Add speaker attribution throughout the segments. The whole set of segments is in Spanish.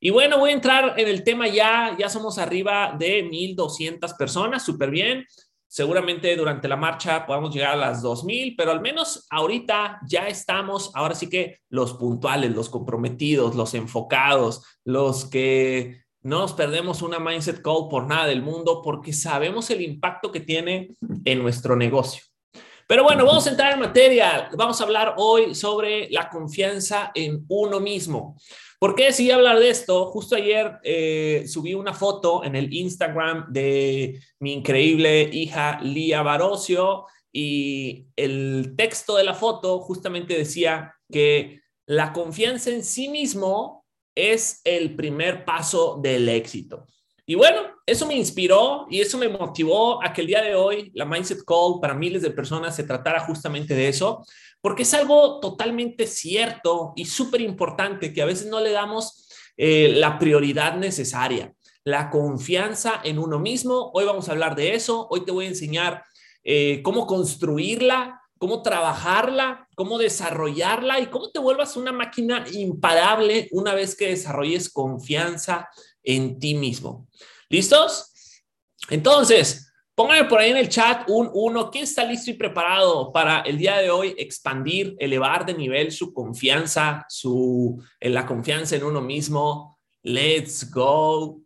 Speaker 1: Y bueno, voy a entrar en el tema ya, ya somos arriba de 1200 personas, súper bien. Seguramente durante la marcha podamos llegar a las 2000, pero al menos ahorita ya estamos, ahora sí que los puntuales, los comprometidos, los enfocados, los que no nos perdemos una mindset call por nada del mundo porque sabemos el impacto que tiene en nuestro negocio. Pero bueno, vamos a entrar en materia. Vamos a hablar hoy sobre la confianza en uno mismo. ¿Por qué decidí hablar de esto? Justo ayer eh, subí una foto en el Instagram de mi increíble hija Lía Barocio y el texto de la foto justamente decía que la confianza en sí mismo es el primer paso del éxito. Y bueno, eso me inspiró y eso me motivó a que el día de hoy la Mindset Call para miles de personas se tratara justamente de eso, porque es algo totalmente cierto y súper importante que a veces no le damos eh, la prioridad necesaria, la confianza en uno mismo. Hoy vamos a hablar de eso, hoy te voy a enseñar eh, cómo construirla, cómo trabajarla, cómo desarrollarla y cómo te vuelvas una máquina imparable una vez que desarrolles confianza en ti mismo. ¿Listos? Entonces, pónganme por ahí en el chat un uno. ¿Quién está listo y preparado para el día de hoy expandir, elevar de nivel su confianza, su, en la confianza en uno mismo? Let's go.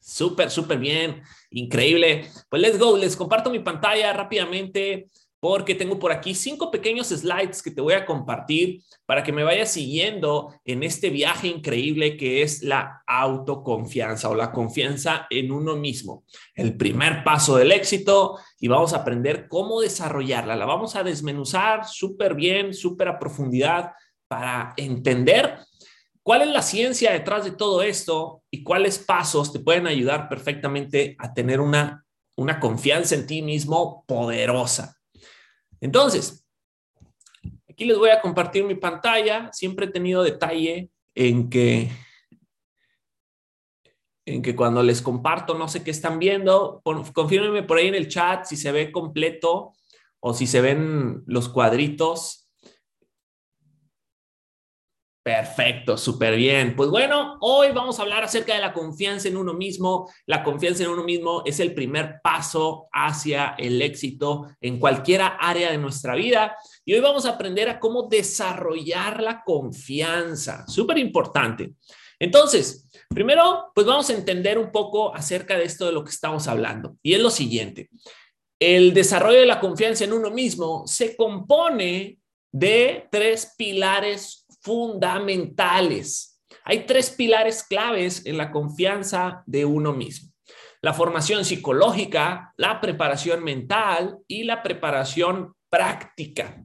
Speaker 1: Súper, súper bien. Increíble. Pues let's go. Les comparto mi pantalla rápidamente porque tengo por aquí cinco pequeños slides que te voy a compartir para que me vayas siguiendo en este viaje increíble que es la autoconfianza o la confianza en uno mismo. El primer paso del éxito y vamos a aprender cómo desarrollarla. La vamos a desmenuzar súper bien, súper a profundidad para entender cuál es la ciencia detrás de todo esto y cuáles pasos te pueden ayudar perfectamente a tener una, una confianza en ti mismo poderosa. Entonces, aquí les voy a compartir mi pantalla. Siempre he tenido detalle en que en que cuando les comparto no sé qué están viendo, confírmenme por ahí en el chat si se ve completo o si se ven los cuadritos Perfecto, súper bien. Pues bueno, hoy vamos a hablar acerca de la confianza en uno mismo. La confianza en uno mismo es el primer paso hacia el éxito en cualquier área de nuestra vida. Y hoy vamos a aprender a cómo desarrollar la confianza. Súper importante. Entonces, primero, pues vamos a entender un poco acerca de esto de lo que estamos hablando. Y es lo siguiente. El desarrollo de la confianza en uno mismo se compone de tres pilares fundamentales. Hay tres pilares claves en la confianza de uno mismo. La formación psicológica, la preparación mental y la preparación práctica.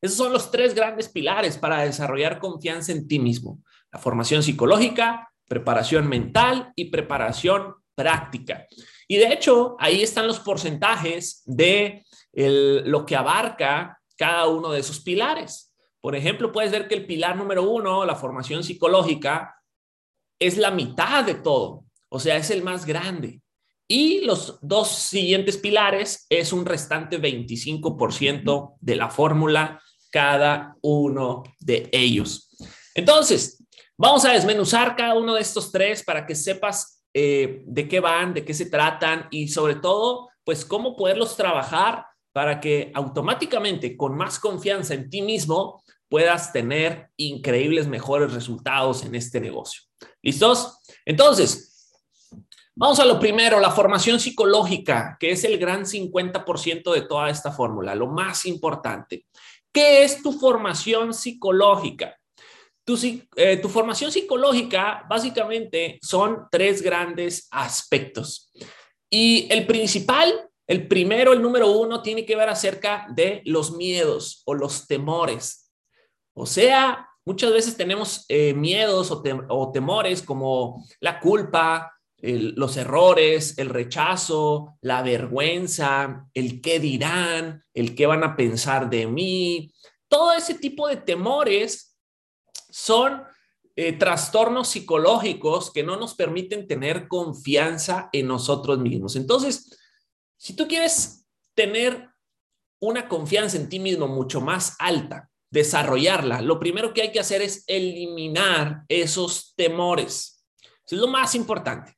Speaker 1: Esos son los tres grandes pilares para desarrollar confianza en ti mismo. La formación psicológica, preparación mental y preparación práctica. Y de hecho, ahí están los porcentajes de lo que abarca cada uno de esos pilares. Por ejemplo, puedes ver que el pilar número uno, la formación psicológica, es la mitad de todo, o sea, es el más grande. Y los dos siguientes pilares es un restante 25% de la fórmula cada uno de ellos. Entonces, vamos a desmenuzar cada uno de estos tres para que sepas eh, de qué van, de qué se tratan y sobre todo, pues cómo poderlos trabajar para que automáticamente, con más confianza en ti mismo, puedas tener increíbles, mejores resultados en este negocio. ¿Listos? Entonces, vamos a lo primero, la formación psicológica, que es el gran 50% de toda esta fórmula, lo más importante. ¿Qué es tu formación psicológica? Tu, eh, tu, formación psicológica básicamente son tres grandes aspectos. Y el principal, el primero, el número uno, tiene que ver acerca de los miedos o los temores. O sea, muchas veces tenemos eh, miedos o, temores como la culpa, los errores, el rechazo, la vergüenza, el qué dirán, el qué van a pensar de mí. Todo ese tipo de temores son eh, trastornos psicológicos que no nos permiten tener confianza en nosotros mismos. Entonces, si tú quieres tener una confianza en ti mismo mucho más alta, desarrollarla, lo primero que hay que hacer es eliminar esos temores. Eso es lo más importante.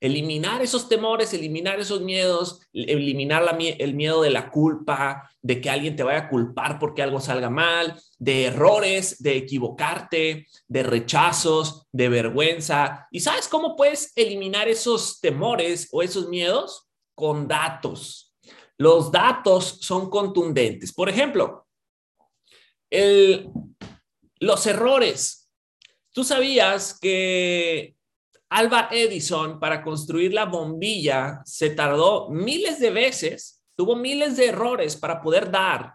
Speaker 1: Eliminar esos temores, eliminar esos miedos, eliminar el miedo de la culpa, de que alguien te vaya a culpar porque algo salga mal, de errores, de equivocarte, de rechazos, de vergüenza. ¿Y sabes cómo puedes eliminar esos temores o esos miedos? Con datos. Los datos son contundentes. Por ejemplo, los errores. Tú sabías que Alba Edison para construir la bombilla se tardó miles de veces, tuvo miles de errores para poder dar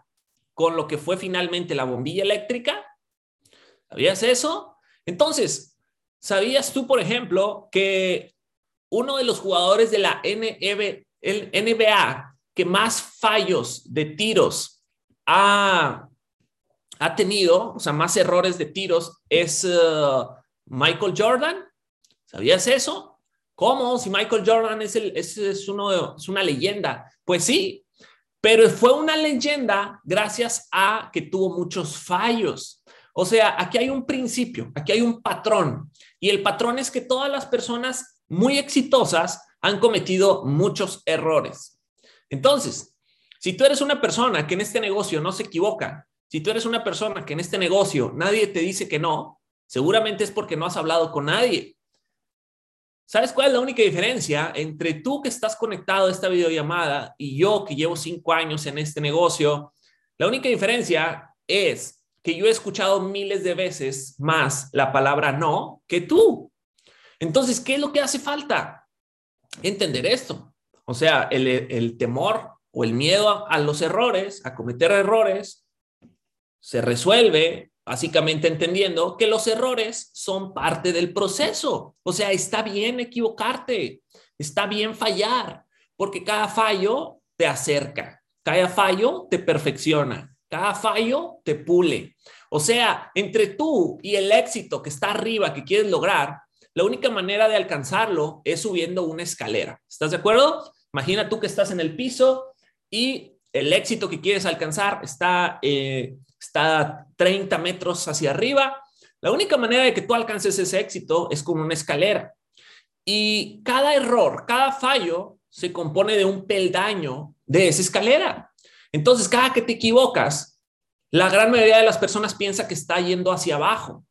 Speaker 1: con lo que fue finalmente la bombilla eléctrica. ¿Sabías eso? Entonces, ¿sabías tú, por ejemplo, que uno de los jugadores de la NBA que más fallos de tiros ha, ha tenido, o sea, más errores de tiros, es uh, Michael Jordan? ¿Sabías eso? ¿Cómo? Si Michael Jordan es, el, es, uno es una leyenda. Pues sí, pero fue una leyenda gracias a que tuvo muchos fallos. O sea, aquí hay un principio, aquí hay un patrón. Y el patrón es que todas las personas muy exitosas han cometido muchos errores. Entonces, si tú eres una persona que en este negocio no se equivoca, si tú eres una persona que en este negocio nadie te dice que no, seguramente es porque no has hablado con nadie. ¿Sabes cuál es la única diferencia entre tú que estás conectado a esta videollamada y yo que llevo cinco años en este negocio? La única diferencia es que yo he escuchado miles de veces más la palabra no que tú. Entonces, ¿qué es lo que hace falta? Entender esto. O sea, el, temor o el miedo a los errores, a cometer errores, se resuelve básicamente entendiendo que los errores son parte del proceso. O sea, está bien equivocarte, está bien fallar, porque cada fallo te acerca, cada fallo te perfecciona, cada fallo te pule. O sea, entre tú y el éxito que está arriba, que quieres lograr, la única manera de alcanzarlo es subiendo una escalera. ¿Estás de acuerdo? Imagina tú que estás en el piso y el éxito que quieres alcanzar está eh, está 30 metros hacia arriba. La única manera de que tú alcances ese éxito es con una escalera. Y cada error, cada fallo se compone de un peldaño de esa escalera. Entonces, cada que te equivocas, la gran mayoría de las personas piensa que está yendo hacia abajo,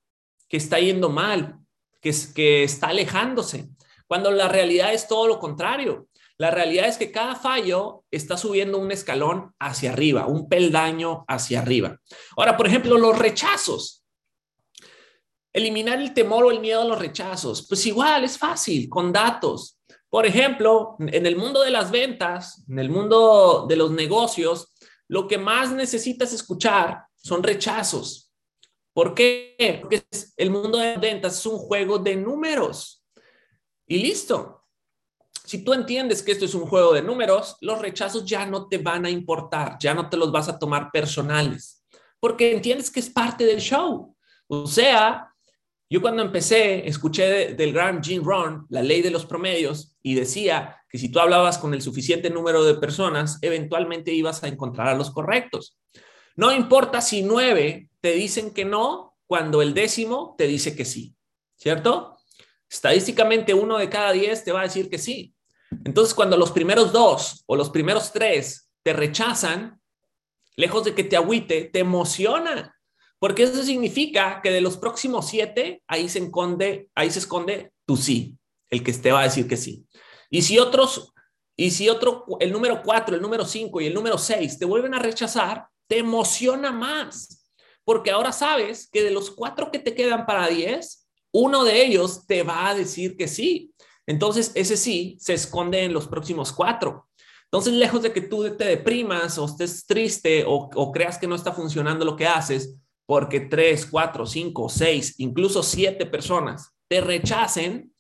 Speaker 1: que está yendo mal, que, que está alejándose, cuando la realidad es todo lo contrario. La realidad es que cada fallo está subiendo un escalón hacia arriba, un peldaño hacia arriba. Ahora, por ejemplo, los rechazos. Eliminar el temor o el miedo a los rechazos. Pues igual, es fácil, con datos. Por ejemplo, en el mundo de las ventas, en el mundo de los negocios, lo que más necesitas escuchar son rechazos. ¿Por qué? Porque el mundo de ventas es un juego de números. Y listo. Si tú entiendes que esto es un juego de números, los rechazos ya no te van a importar, ya no te los vas a tomar personales, porque entiendes que es parte del show. O sea, yo cuando empecé, escuché del gran Jim Rohn, la ley de los promedios, y decía que si tú hablabas con el suficiente número de personas, eventualmente ibas a encontrar a los correctos. No importa si nueve te dicen que no, cuando el décimo te dice que sí, ¿cierto? Estadísticamente uno de cada diez te va a decir que sí. Entonces, cuando los primeros dos o los primeros tres te rechazan, lejos de que te agüite, te emociona, porque eso significa que de los próximos siete, ahí se esconde, ahí se esconde tu sí, el que te va a decir que sí. Y si otros, y si otro, el número cuatro, el número cinco y el número seis te vuelven a rechazar, te emociona más, porque ahora sabes que de los cuatro que te quedan para diez, uno de ellos te va a decir que sí. Entonces, ese sí se esconde en los próximos cuatro. Entonces, lejos de que tú te deprimas o estés triste o, creas que no está funcionando lo que haces, porque tres, cuatro, cinco, seis, incluso siete personas te rechacen,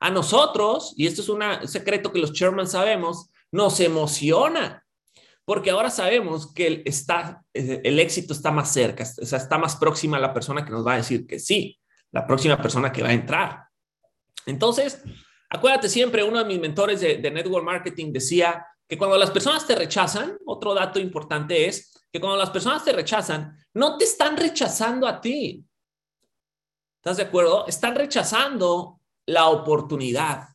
Speaker 1: a nosotros, y esto es un secreto que los chairman sabemos, nos emociona, porque ahora sabemos que el, está, el éxito está más cerca, o sea, está más próxima a la persona que nos va a decir que sí, la próxima persona que va a entrar. Entonces, Acuérdate siempre, uno de mis mentores de, Network Marketing decía que cuando las personas te rechazan, otro dato importante es que cuando las personas te rechazan, no te están rechazando a ti. ¿Estás de acuerdo? Están rechazando la oportunidad.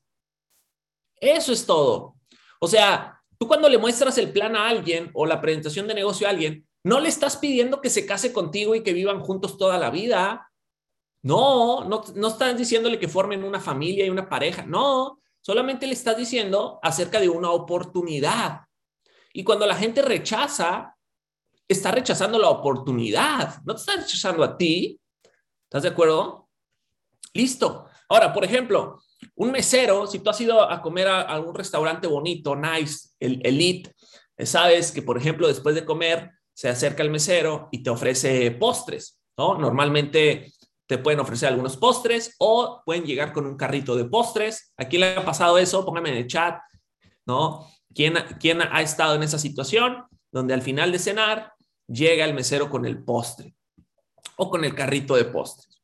Speaker 1: Eso es todo. O sea, tú cuando le muestras el plan a alguien o la presentación de negocio a alguien, no le estás pidiendo que se case contigo y que vivan juntos toda la vida. No, no, no estás diciéndole que formen una familia y una pareja. No, solamente le estás diciendo acerca de una oportunidad. Y cuando la gente rechaza, está rechazando la oportunidad, no te está rechazando a ti. ¿Estás de acuerdo? Listo. Ahora, por ejemplo, un mesero, si tú has ido a comer a algún restaurante bonito, nice, el elite, sabes que, por ejemplo, después de comer, se acerca el mesero y te ofrece postres, ¿no? Normalmente te pueden ofrecer algunos postres o pueden llegar con un carrito de postres. ¿A quién le ha pasado eso? Póngame en el chat, ¿no? ¿Quién, ¿Quién ha estado en esa situación donde al final de cenar llega el mesero con el postre o con el carrito de postres?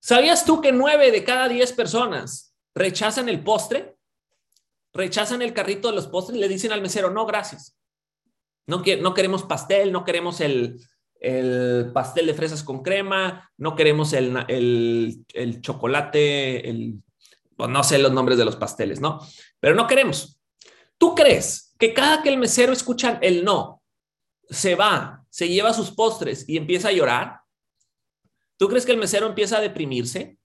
Speaker 1: ¿Sabías tú que nueve de cada diez personas rechazan el postre? Rechazan el carrito de los postres y le dicen al mesero, no, gracias. No, no queremos pastel, no queremos el, el pastel de fresas con crema, no queremos el, el, el chocolate, el, no sé los nombres de los pasteles, ¿no? Pero no queremos. ¿Tú crees que cada que el mesero escucha el no, se va, se lleva sus postres y empieza a llorar? ¿Tú crees que el mesero empieza a deprimirse?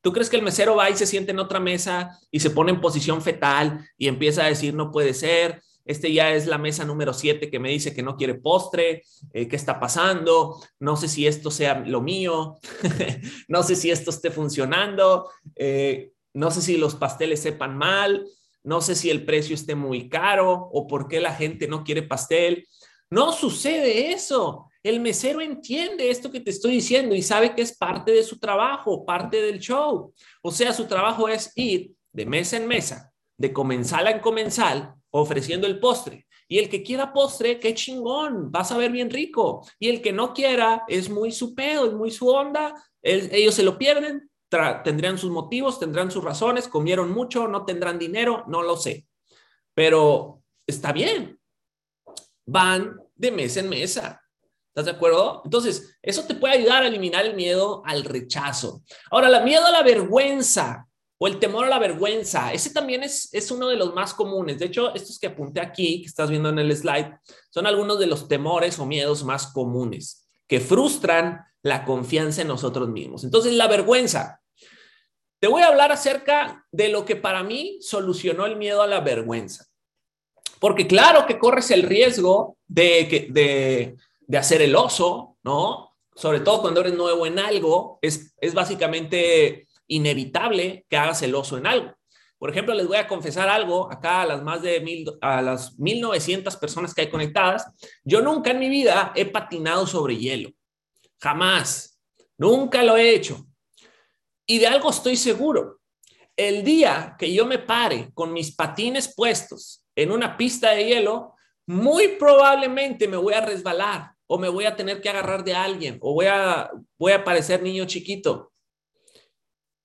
Speaker 1: ¿Tú crees que el mesero va y se siente en otra mesa y se pone en posición fetal y empieza a decir no puede ser, este ya es la mesa número 7 que me dice que no quiere postre, eh, ¿qué está pasando? No sé si esto sea lo mío, no sé si esto esté funcionando, eh, no sé si los pasteles sepan mal, no sé si el precio esté muy caro o por qué la gente no quiere pastel. No sucede eso. El mesero entiende esto que te estoy diciendo y sabe que es parte de su trabajo, parte del show. O sea, su trabajo es ir de mesa en mesa, de comensal en comensal, ofreciendo el postre. Y el que quiera postre, qué chingón, vas a ver bien rico. Y el que no quiera, es muy su pedo, es muy su onda, ellos se lo pierden, tendrán sus motivos, tendrán sus razones, comieron mucho, no tendrán dinero, no lo sé. Pero está bien, van de mesa en mesa. ¿Estás de acuerdo? Entonces, eso te puede ayudar a eliminar el miedo al rechazo. Ahora, la miedo a la vergüenza o el temor a la vergüenza, ese también es, es uno de los más comunes. De hecho, estos que apunté aquí, que estás viendo en el slide, son algunos de los temores o miedos más comunes que frustran la confianza en nosotros mismos. Entonces, la vergüenza. Te voy a hablar acerca de lo que para mí solucionó el miedo a la vergüenza. Porque claro que corres el riesgo de, de, de hacer el oso, ¿no? Sobre todo cuando eres nuevo en algo, es, es básicamente inevitable que hagas el oso en algo. Por ejemplo, les voy a confesar algo acá a las más de mil, a las 1900 personas que hay conectadas. Yo nunca en mi vida he patinado sobre hielo. Jamás. Nunca lo he hecho. Y de algo estoy seguro. El día que yo me pare con mis patines puestos en una pista de hielo, muy probablemente me voy a resbalar o me voy a tener que agarrar de alguien o voy a, voy a parecer niño chiquito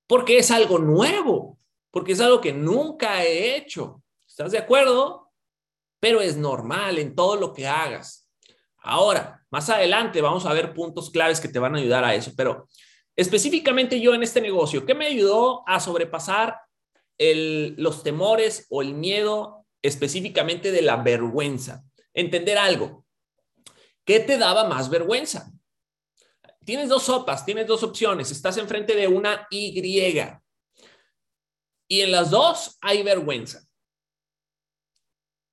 Speaker 1: porque es algo nuevo, porque es algo que nunca he hecho. ¿Estás de acuerdo? Pero es normal en todo lo que hagas. Ahora, más adelante vamos a ver puntos claves que te van a ayudar a eso, pero específicamente yo en este negocio, ¿qué me ayudó a sobrepasar los temores o el miedo específicamente de la vergüenza? Entender algo. ¿Qué te daba más vergüenza? Tienes dos sopas, tienes dos opciones, estás enfrente de una Y. Y en las dos hay vergüenza.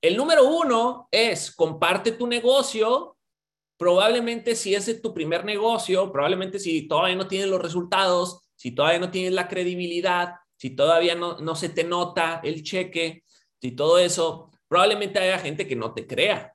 Speaker 1: El número uno es comparte tu negocio. Probablemente si ese es tu primer negocio, probablemente si todavía no tienes los resultados, si todavía no tienes la credibilidad, si todavía no, no se te nota el cheque, si todo eso, probablemente haya gente que no te crea.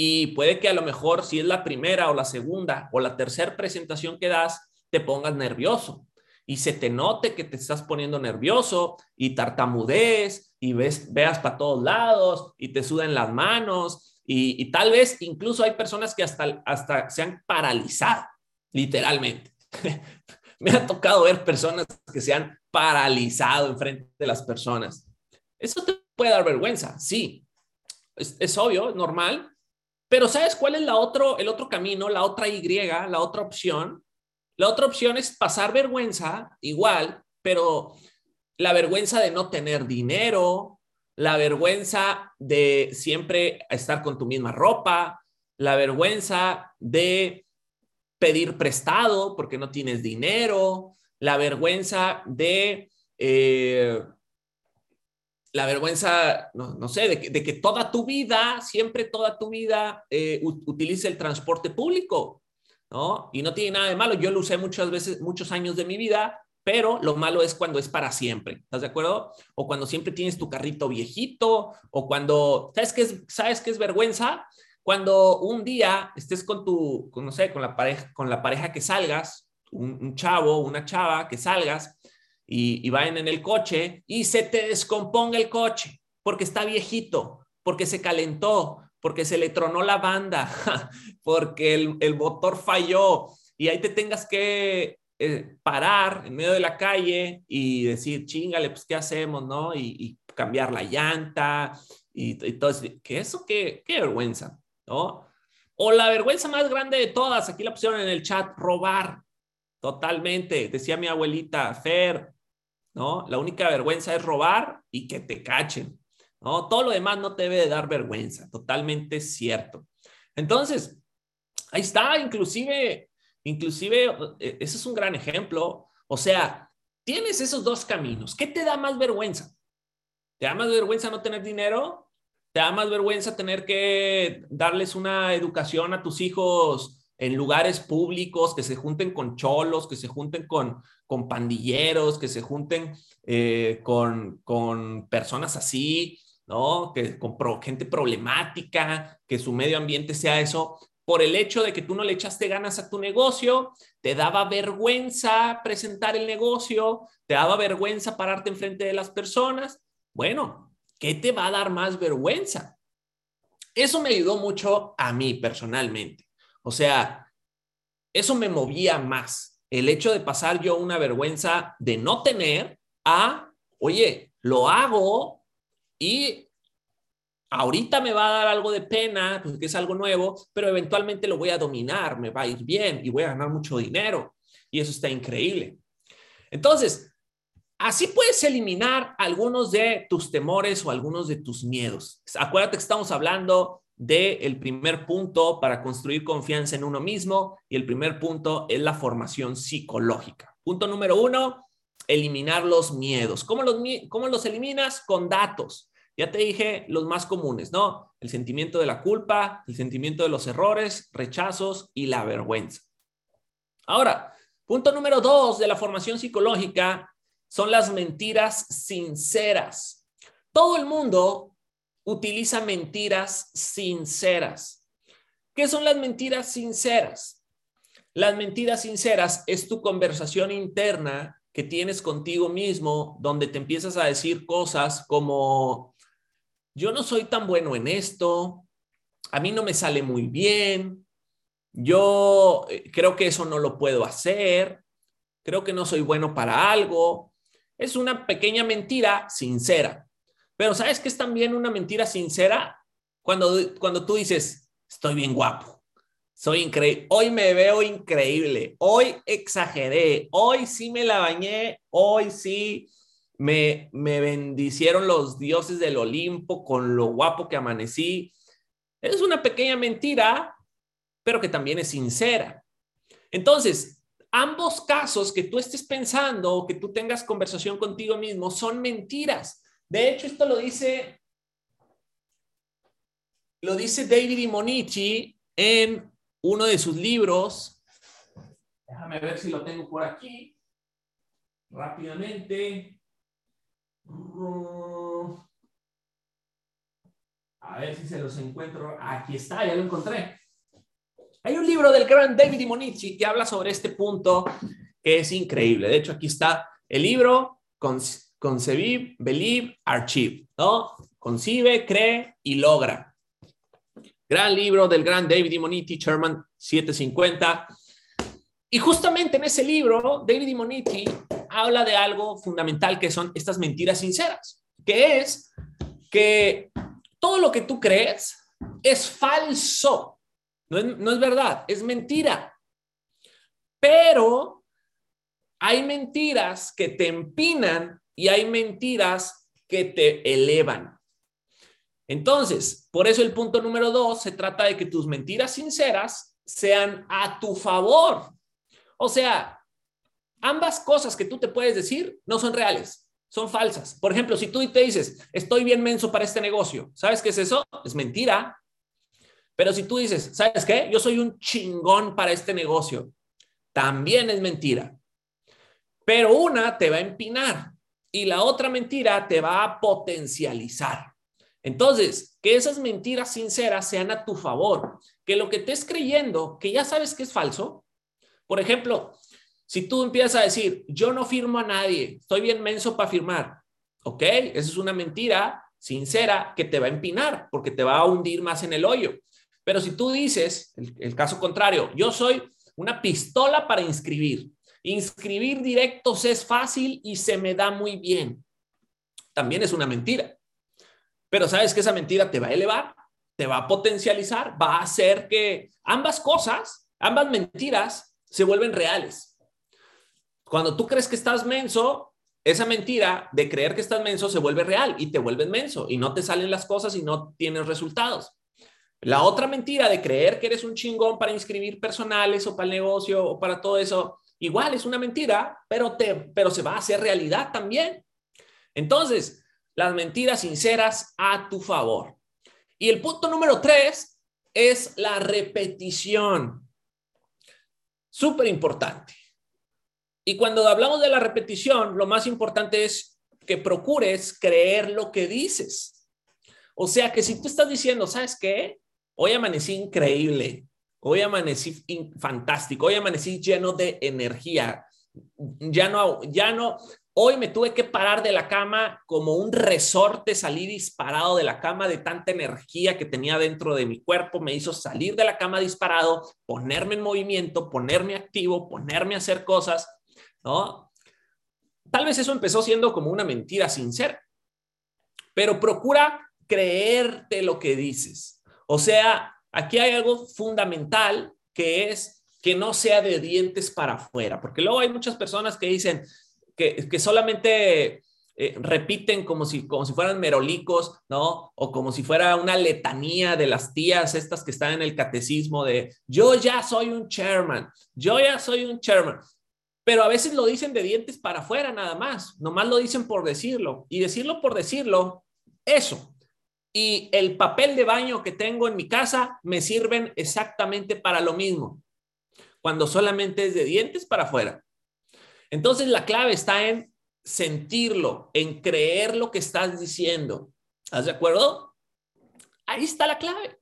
Speaker 1: Y puede que a lo mejor si es la primera o la segunda o la tercera presentación que das, te pongas nervioso y se te note que te estás poniendo nervioso y tartamudees y ves, veas para todos lados y te sudan las manos y, tal vez incluso hay personas que hasta, hasta se han paralizado, literalmente. Me ha tocado ver personas que se han paralizado enfrente de las personas. Eso te puede dar vergüenza, sí. Es, es obvio, es normal, Pero ¿sabes cuál es la otro, el otro camino, la otra Y, la otra opción? La otra opción es pasar vergüenza, igual, pero la vergüenza de no tener dinero, la vergüenza de siempre estar con tu misma ropa, la vergüenza de pedir prestado porque no tienes dinero, la vergüenza de, eh, la vergüenza, no, sé, de que, toda tu vida, siempre toda tu vida, eh, utilice el transporte público, ¿no? Y no tiene nada de malo. Yo lo usé muchas veces, muchos años de mi vida, pero lo malo es cuando es para siempre, ¿estás de acuerdo? O cuando siempre tienes tu carrito viejito, o cuando, ¿sabes qué es, ¿sabes qué es vergüenza? Cuando un día estés con tu, no sé, con la pareja, con la pareja que salgas, un, chavo, una chava que salgas y, y vayan en el coche y se te descomponga el coche porque está viejito, porque se calentó, porque se le tronó la banda, porque el, motor falló y ahí te tengas que eh, parar en medio de la calle y decir, chingale, pues, ¿qué hacemos, no? Y, cambiar la llanta y, y todo eso. ¿Qué eso? ¿Qué, qué vergüenza? ¿no? O la vergüenza más grande de todas, aquí la pusieron en el chat, robar. Totalmente, decía mi abuelita, Fer, ¿no? La única vergüenza es robar y que te cachen, ¿no? Todo lo demás no te debe de dar vergüenza, totalmente cierto. Entonces, ahí está, inclusive, inclusive, eh, ese es un gran ejemplo. O sea, tienes esos dos caminos. ¿Qué te da más vergüenza? ¿Te da más vergüenza no tener dinero? ¿Te da más vergüenza tener que darles una educación a tus hijos en lugares públicos, que se junten con cholos, que se junten con, con pandilleros, que se junten eh, con, con personas así, ¿no? Que con gente problemática, que su medio ambiente sea eso, por el hecho de que tú no le echaste ganas a tu negocio, te daba vergüenza presentar el negocio, te daba vergüenza pararte enfrente de las personas. Bueno, ¿qué te va a dar más vergüenza? Eso me ayudó mucho a mí personalmente. O sea, eso me movía más. El hecho de pasar yo una vergüenza de no tener a, oye, lo hago y ahorita me va a dar algo de pena, porque es algo nuevo, pero eventualmente lo voy a dominar, me va a ir bien y voy a ganar mucho dinero. Y eso está increíble. Entonces, Así puedes eliminar algunos de tus temores o algunos de tus miedos. Acuérdate que estamos hablando del primer punto para construir confianza en uno mismo y el primer punto es la formación psicológica. Punto número uno, eliminar los miedos. ¿Cómo los, cómo los eliminas? Con datos. Ya te dije los más comunes, ¿no? El sentimiento de la culpa, el sentimiento de los errores, rechazos y la vergüenza. Ahora, punto número dos de la formación psicológica son las mentiras sinceras. Todo el mundo utiliza mentiras sinceras. ¿Qué son las mentiras sinceras? Las mentiras sinceras es tu conversación interna que tienes contigo mismo, donde te empiezas a decir cosas como, yo no soy tan bueno en esto, a mí no me sale muy bien, yo eh, creo que eso no lo puedo hacer, creo que no soy bueno para algo, es una pequeña mentira sincera. Pero ¿sabes qué es también una mentira sincera? Cuando, cuando tú dices, estoy bien guapo, soy increíble, hoy me veo increíble, hoy exageré, hoy sí me la bañé, hoy sí me, me bendicieron los dioses del Olimpo con lo guapo que amanecí. Es una pequeña mentira, pero que también es sincera. Entonces, ambos casos que tú estés pensando o que tú tengas conversación contigo mismo son mentiras. De hecho, esto lo dice, lo dice David Monichi en uno de sus libros. Déjame ver si lo tengo por aquí. Rápidamente. A ver si se los encuentro. Aquí está, ya lo encontré. Hay un libro del gran David Monici que habla sobre este punto que es increíble. De hecho, aquí está el libro Concebir, Believe, Archive, ¿no? Concibe, cree y logra. Gran libro del gran David Monitti, Sherman 750. Y justamente en ese libro, David Monitti habla de algo fundamental que son estas mentiras sinceras, que es que todo lo que tú crees es falso. No es, no es verdad, es mentira. Pero hay mentiras que te empinan y hay mentiras que te elevan. Entonces, por eso el punto número dos se trata de que tus mentiras sinceras sean a tu favor. O sea, ambas cosas que tú te puedes decir no son reales, son falsas. Por ejemplo, si tú te dices, estoy bien menso para este negocio, ¿sabes qué es eso? Es mentira. Pero si tú dices, ¿sabes qué? Yo soy un chingón para este negocio, también es mentira. Pero una te va a empinar y la otra mentira te va a potencializar. Entonces, que esas mentiras sinceras sean a tu favor, que lo que estés creyendo, que ya sabes que es falso. Por ejemplo, si tú empiezas a decir, yo no firmo a nadie, estoy bien menso para firmar, ¿ok? Esa es una mentira sincera que te va a empinar porque te va a hundir más en el hoyo. Pero si tú dices, el caso contrario, yo soy una pistola para inscribir, inscribir directos es fácil y se me da muy bien, también es una mentira. Pero sabes que esa mentira te va a elevar, te va a potencializar, va a hacer que ambas cosas, ambas mentiras se vuelven reales. Cuando tú crees que estás menso, esa mentira de creer que estás menso se vuelve real y te vuelves menso y no te salen las cosas y no tienes resultados. La otra mentira de creer que eres un chingón para inscribir personales o para el negocio o para todo eso, igual es una mentira, pero, te, pero se va a hacer realidad también. Entonces, las mentiras sinceras a tu favor. Y el punto número tres es la repetición. Súper importante. Y cuando hablamos de la repetición, lo más importante es que procures creer lo que dices. O sea que si tú estás diciendo, ¿sabes qué? Hoy amanecí increíble, hoy amanecí fantástico, hoy amanecí lleno de energía. Ya no, ya no, Hoy me tuve que parar de la cama como un resorte, salí disparado de la cama de tanta energía que tenía dentro de mi cuerpo, me hizo salir de la cama disparado, ponerme en movimiento, ponerme activo, ponerme a hacer cosas, ¿no? Tal vez eso empezó siendo como una mentira sincera, pero procura creerte lo que dices. O sea, aquí hay algo fundamental que es que no sea de dientes para afuera, porque luego hay muchas personas que dicen, que, solamente eh, repiten como si, como si fueran merolicos, ¿no? O como si fuera una letanía de las tías estas que están en el catecismo de yo ya soy un chairman, yo ya soy un chairman. Pero a veces lo dicen de dientes para afuera nada más, nomás lo dicen por decirlo. Y decirlo por decirlo, eso. Y el papel de baño que tengo en mi casa me sirven exactamente para lo mismo, cuando solamente es de dientes para afuera. Entonces la clave está en sentirlo, en creer lo que estás diciendo. ¿Estás de acuerdo? Ahí está la clave.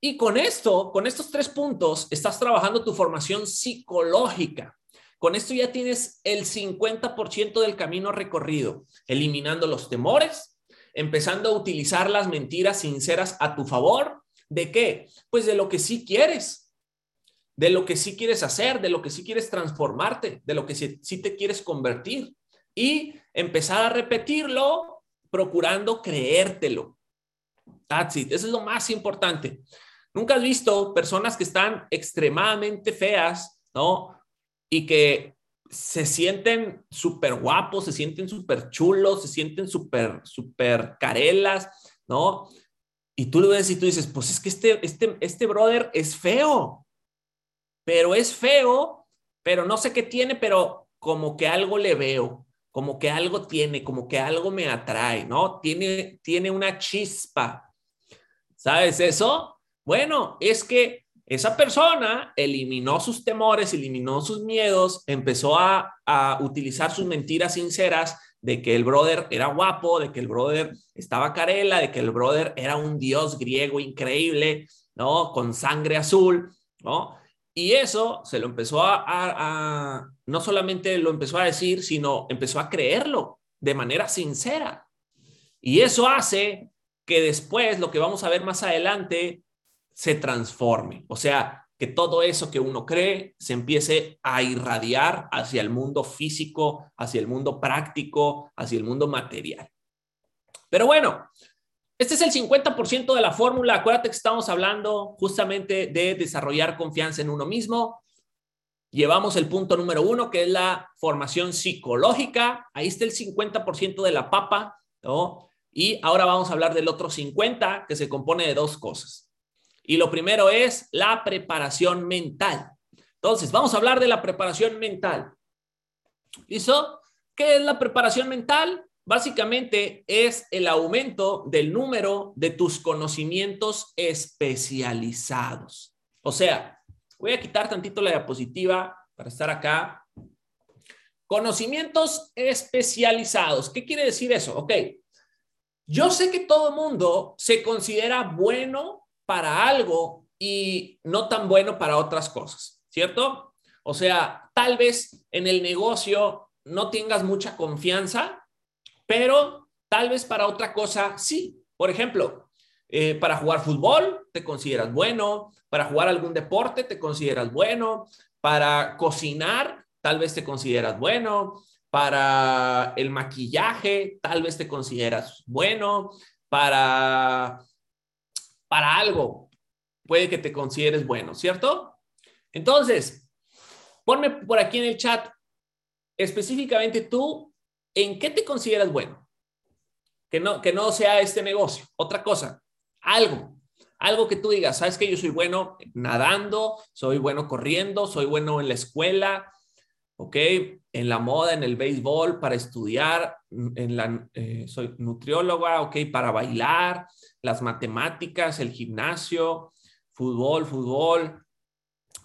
Speaker 1: Y con esto, con estos tres puntos, estás trabajando tu formación psicológica. Con esto ya tienes el 50% del camino recorrido, eliminando los temores, empezando a utilizar las mentiras sinceras a tu favor. ¿De qué? Pues de lo que sí quieres de lo que sí quieres hacer, de lo que sí quieres transformarte, de lo que sí, te quieres convertir y empezar a repetirlo procurando creértelo. That's it. Eso es lo más importante. Nunca has visto personas que están extremadamente feas, ¿no? Y que se sienten súper guapos, se sienten súper chulos, se sienten súper, súper carelas, ¿no? Y tú lo ves y tú dices, pues es que este, este, este brother es feo, pero es feo, pero no sé qué tiene, pero como que algo le veo, como que algo tiene, como que algo me atrae, ¿no? Tiene, tiene una chispa. ¿Sabes eso? Bueno, es que esa persona eliminó sus temores, eliminó sus miedos, empezó a, a utilizar sus mentiras sinceras de que el brother era guapo, de que el brother estaba carela, de que el brother era un dios griego increíble, ¿no? Con sangre azul, ¿no? Y eso se lo empezó a, no solamente lo empezó a decir, sino empezó a creerlo de manera sincera. Y eso hace que después, lo que vamos a ver más adelante, se transforme. O sea, que todo eso que uno cree se empiece a irradiar hacia el mundo físico, hacia el mundo práctico, hacia el mundo material. Pero bueno, Este es el 50% de la fórmula. Acuérdate que estamos hablando justamente de desarrollar confianza en uno mismo. Llevamos el punto número uno, que es la formación psicológica. Ahí está el 50% de la papa, ¿no? Y ahora vamos a hablar del otro 50, que se compone de dos cosas. Y lo primero es la preparación mental. Entonces, vamos a hablar de la preparación mental. ¿Listo? ¿Qué es la preparación mental? Básicamente es el aumento del número de tus conocimientos especializados. O sea, voy a quitar tantito la diapositiva para estar acá. Conocimientos especializados. ¿Qué quiere decir eso? Ok. Yo sé que todo mundo se considera bueno para algo y no tan bueno para otras cosas, ¿cierto? O sea, tal vez en el negocio no tengas mucha confianza pero tal vez para otra cosa sí. Por ejemplo, eh, para jugar fútbol te consideras bueno, para jugar algún deporte te consideras bueno, para cocinar tal vez te consideras bueno, para el maquillaje tal vez te consideras bueno, para, para algo puede que te consideres bueno, ¿cierto? Entonces, ponme por aquí en el chat específicamente tú ¿en qué te consideras bueno? Que no, que no sea este negocio, otra cosa, algo, algo que tú digas, sabes que yo soy bueno nadando, soy bueno corriendo, soy bueno en la escuela, ¿ok? En la moda, en el béisbol, para estudiar, en la, eh, soy nutrióloga, ¿ok? Para bailar, las matemáticas, el gimnasio, fútbol, fútbol,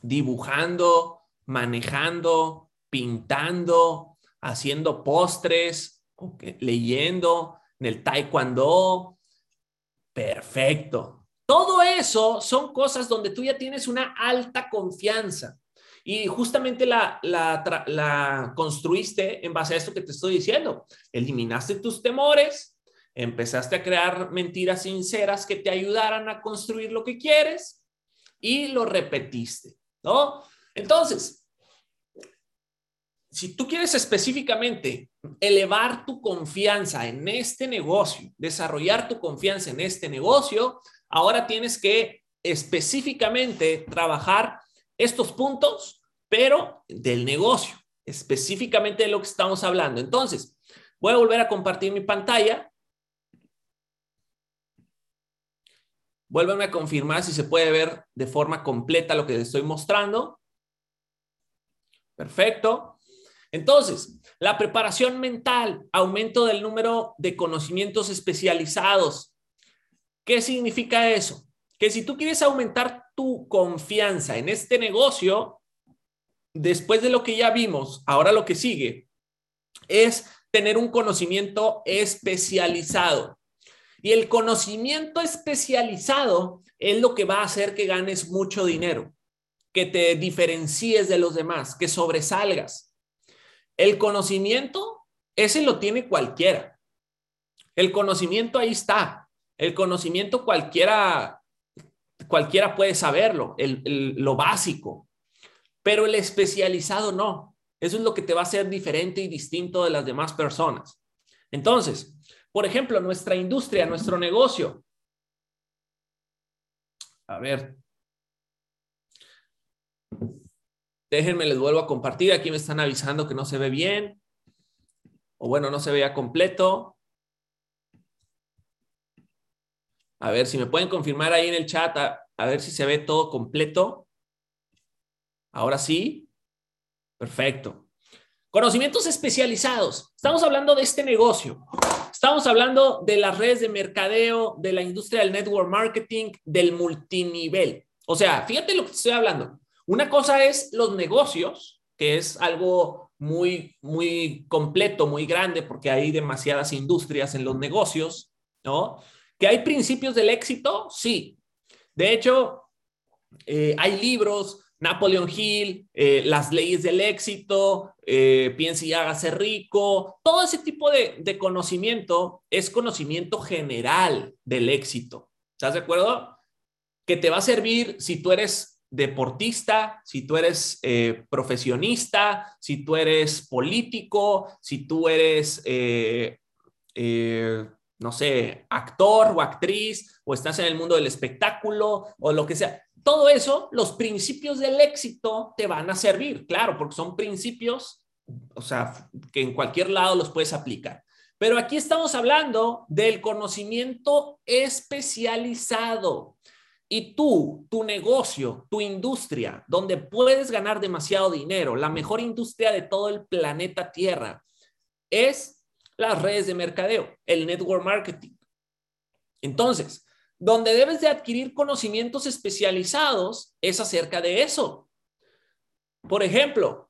Speaker 1: dibujando, manejando, pintando, haciendo postres, leyendo en el taekwondo. Perfecto. Todo eso son cosas donde tú ya tienes una alta confianza y justamente la, construiste en base a esto que te estoy diciendo. Eliminaste tus temores, empezaste a crear mentiras sinceras que te ayudaran a construir lo que quieres y lo repetiste, ¿no? Entonces, si tú quieres específicamente elevar tu confianza en este negocio, desarrollar tu confianza en este negocio, ahora tienes que específicamente trabajar estos puntos, pero del negocio, específicamente de lo que estamos hablando. Entonces, voy a volver a compartir mi pantalla. Vuelvan a confirmar si se puede ver de forma completa lo que les estoy mostrando. Perfecto. Entonces, la preparación mental, aumento del número de conocimientos especializados. ¿Qué significa eso? Que si tú quieres aumentar tu confianza en este negocio, después de lo que ya vimos, ahora lo que sigue es tener un conocimiento especializado. Y el conocimiento especializado es lo que va a hacer que ganes mucho dinero, que te diferencies de los demás, que sobresalgas. El conocimiento, ese lo tiene cualquiera. El conocimiento ahí está. El conocimiento cualquiera, cualquiera puede saberlo, lo básico. Pero el especializado no. Eso es lo que te va a hacer diferente y distinto de las demás personas. Entonces, por ejemplo, nuestra industria, nuestro negocio. A ver, Déjenme, les vuelvo a compartir. Aquí me están avisando que no se ve bien. O bueno, no se vea completo. A ver si me pueden confirmar ahí en el chat, a, ver si se ve todo completo. Ahora sí. Perfecto. Conocimientos especializados. Estamos hablando de este negocio. Estamos hablando de las redes de mercadeo, de la industria del network marketing, del multinivel. O sea, fíjate lo que estoy hablando. Una cosa es los negocios, que es algo muy, muy completo, muy grande, porque hay demasiadas industrias en los negocios, ¿no? ¿Que hay principios del éxito? Sí. De hecho, eh, hay libros, Napoleon Hill, eh, las leyes del éxito, eh, piense y hágase rico, todo ese tipo de, de, conocimiento es conocimiento general del éxito. ¿Estás de acuerdo? Que te va a servir si tú eres deportista, si tú eres eh, profesionista, si tú eres político, si tú eres eh, no sé, actor o actriz, o estás en el mundo del espectáculo, o lo que sea. Todo eso, los principios del éxito te van a servir, claro, porque son principios, o sea, que en cualquier lado los puedes aplicar. Pero aquí estamos hablando del conocimiento especializado. Y tú, tu negocio, tu industria, donde puedes ganar demasiado dinero, la mejor industria de todo el planeta Tierra, es las redes de mercadeo, el network marketing. Entonces, donde debes de adquirir conocimientos especializados es acerca de eso. Por ejemplo,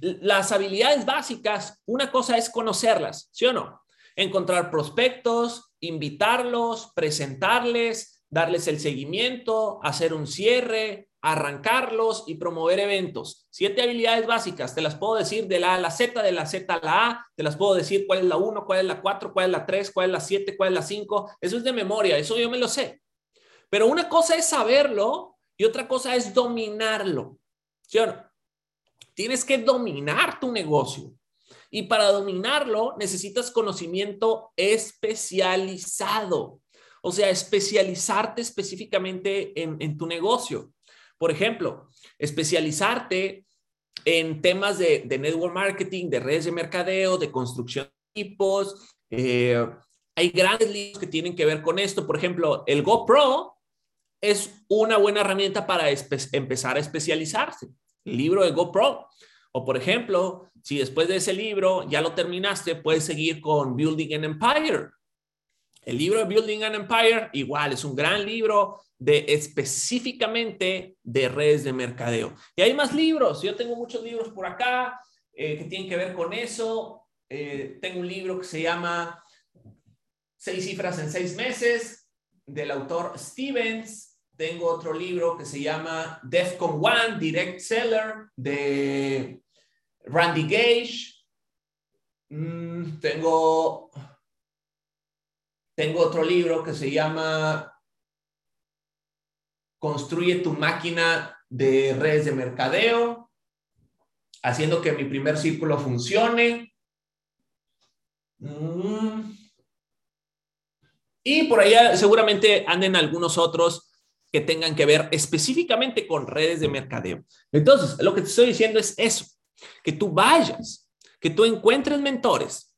Speaker 1: las habilidades básicas, una cosa es conocerlas, ¿sí o no? Encontrar prospectos, invitarlos, presentarles, darles el seguimiento, hacer un cierre, arrancarlos y promover eventos. Siete habilidades básicas, te las puedo decir de la A a la Z, de la Z a la A, te las puedo decir cuál es la 1, cuál es la 4, cuál es la 3, cuál es la 7, cuál es la 5. Eso es de memoria, eso yo me lo sé. Pero una cosa es saberlo y otra cosa es dominarlo. ¿Sí o no? Tienes que dominar tu negocio. Y para dominarlo necesitas conocimiento especializado. O sea, especializarte específicamente en, en tu negocio. Por ejemplo, especializarte en temas de, network marketing, de redes de mercadeo, de construcción de equipos. Eh, hay grandes libros que tienen que ver con esto. Por ejemplo, el GoPro es una buena herramienta para empezar a especializarse. El libro de GoPro. O por ejemplo, si después de ese libro ya lo terminaste, puedes seguir con Building an Empire. El libro de Building an Empire igual es un gran libro de específicamente de redes de mercadeo. Y hay más libros, yo tengo muchos libros por acá eh, que tienen que ver con eso. Eh, tengo un libro que se llama Seis cifras en seis meses del autor Stevens. Tengo otro libro que se llama Defcon One, Direct Seller de Randy Gage. Mm, tengo, tengo otro libro que se llama construye tu máquina de redes de mercadeo, haciendo que mi primer círculo funcione. Mm. Y por allá seguramente anden algunos otros que tengan que ver específicamente con redes de mercadeo. Entonces, lo que te estoy diciendo es eso, que tú vayas, que tú encuentres mentores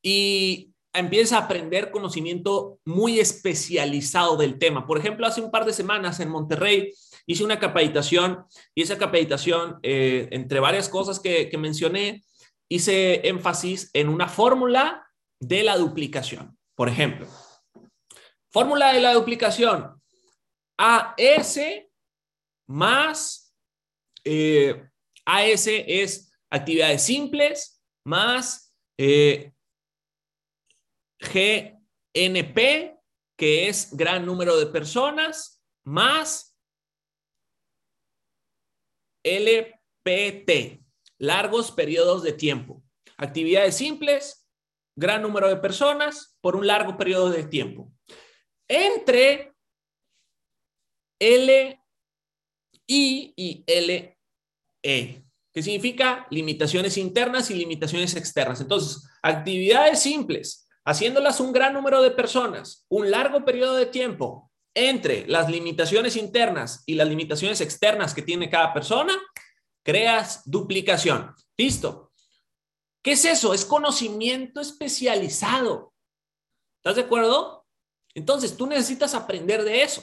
Speaker 1: y empieza a aprender conocimiento muy especializado del tema. Por ejemplo, hace un par de semanas en Monterrey hice una capacitación y esa capacitación, eh, entre varias cosas que, mencioné, hice énfasis en una fórmula de la duplicación. Por ejemplo, fórmula de la duplicación. AS más eh, AS es actividades simples más eh, GNP, que es gran número de personas, más LPT, largos periodos de tiempo. Actividades simples, gran número de personas por un largo periodo de tiempo. Entre L, I y LE, que significa limitaciones internas y limitaciones externas. Entonces, actividades simples, haciéndolas un gran número de personas, un largo periodo de tiempo entre las limitaciones internas y las limitaciones externas que tiene cada persona, creas duplicación. Listo. ¿Qué es eso? Es conocimiento especializado. ¿Estás de acuerdo? Entonces, tú necesitas aprender de eso.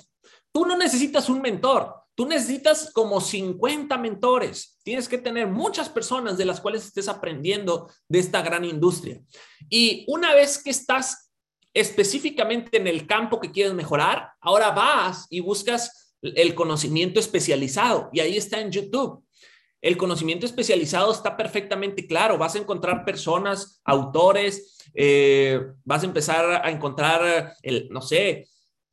Speaker 1: Tú no necesitas un mentor. Tú necesitas como 50 mentores. Tienes que tener muchas personas de las cuales estés aprendiendo de esta gran industria. Y una vez que estás específicamente en el campo que quieres mejorar, ahora vas y buscas el conocimiento especializado. Y ahí está en YouTube. El conocimiento especializado está perfectamente claro. Vas a encontrar personas, autores, eh, vas a empezar a encontrar, el, no sé,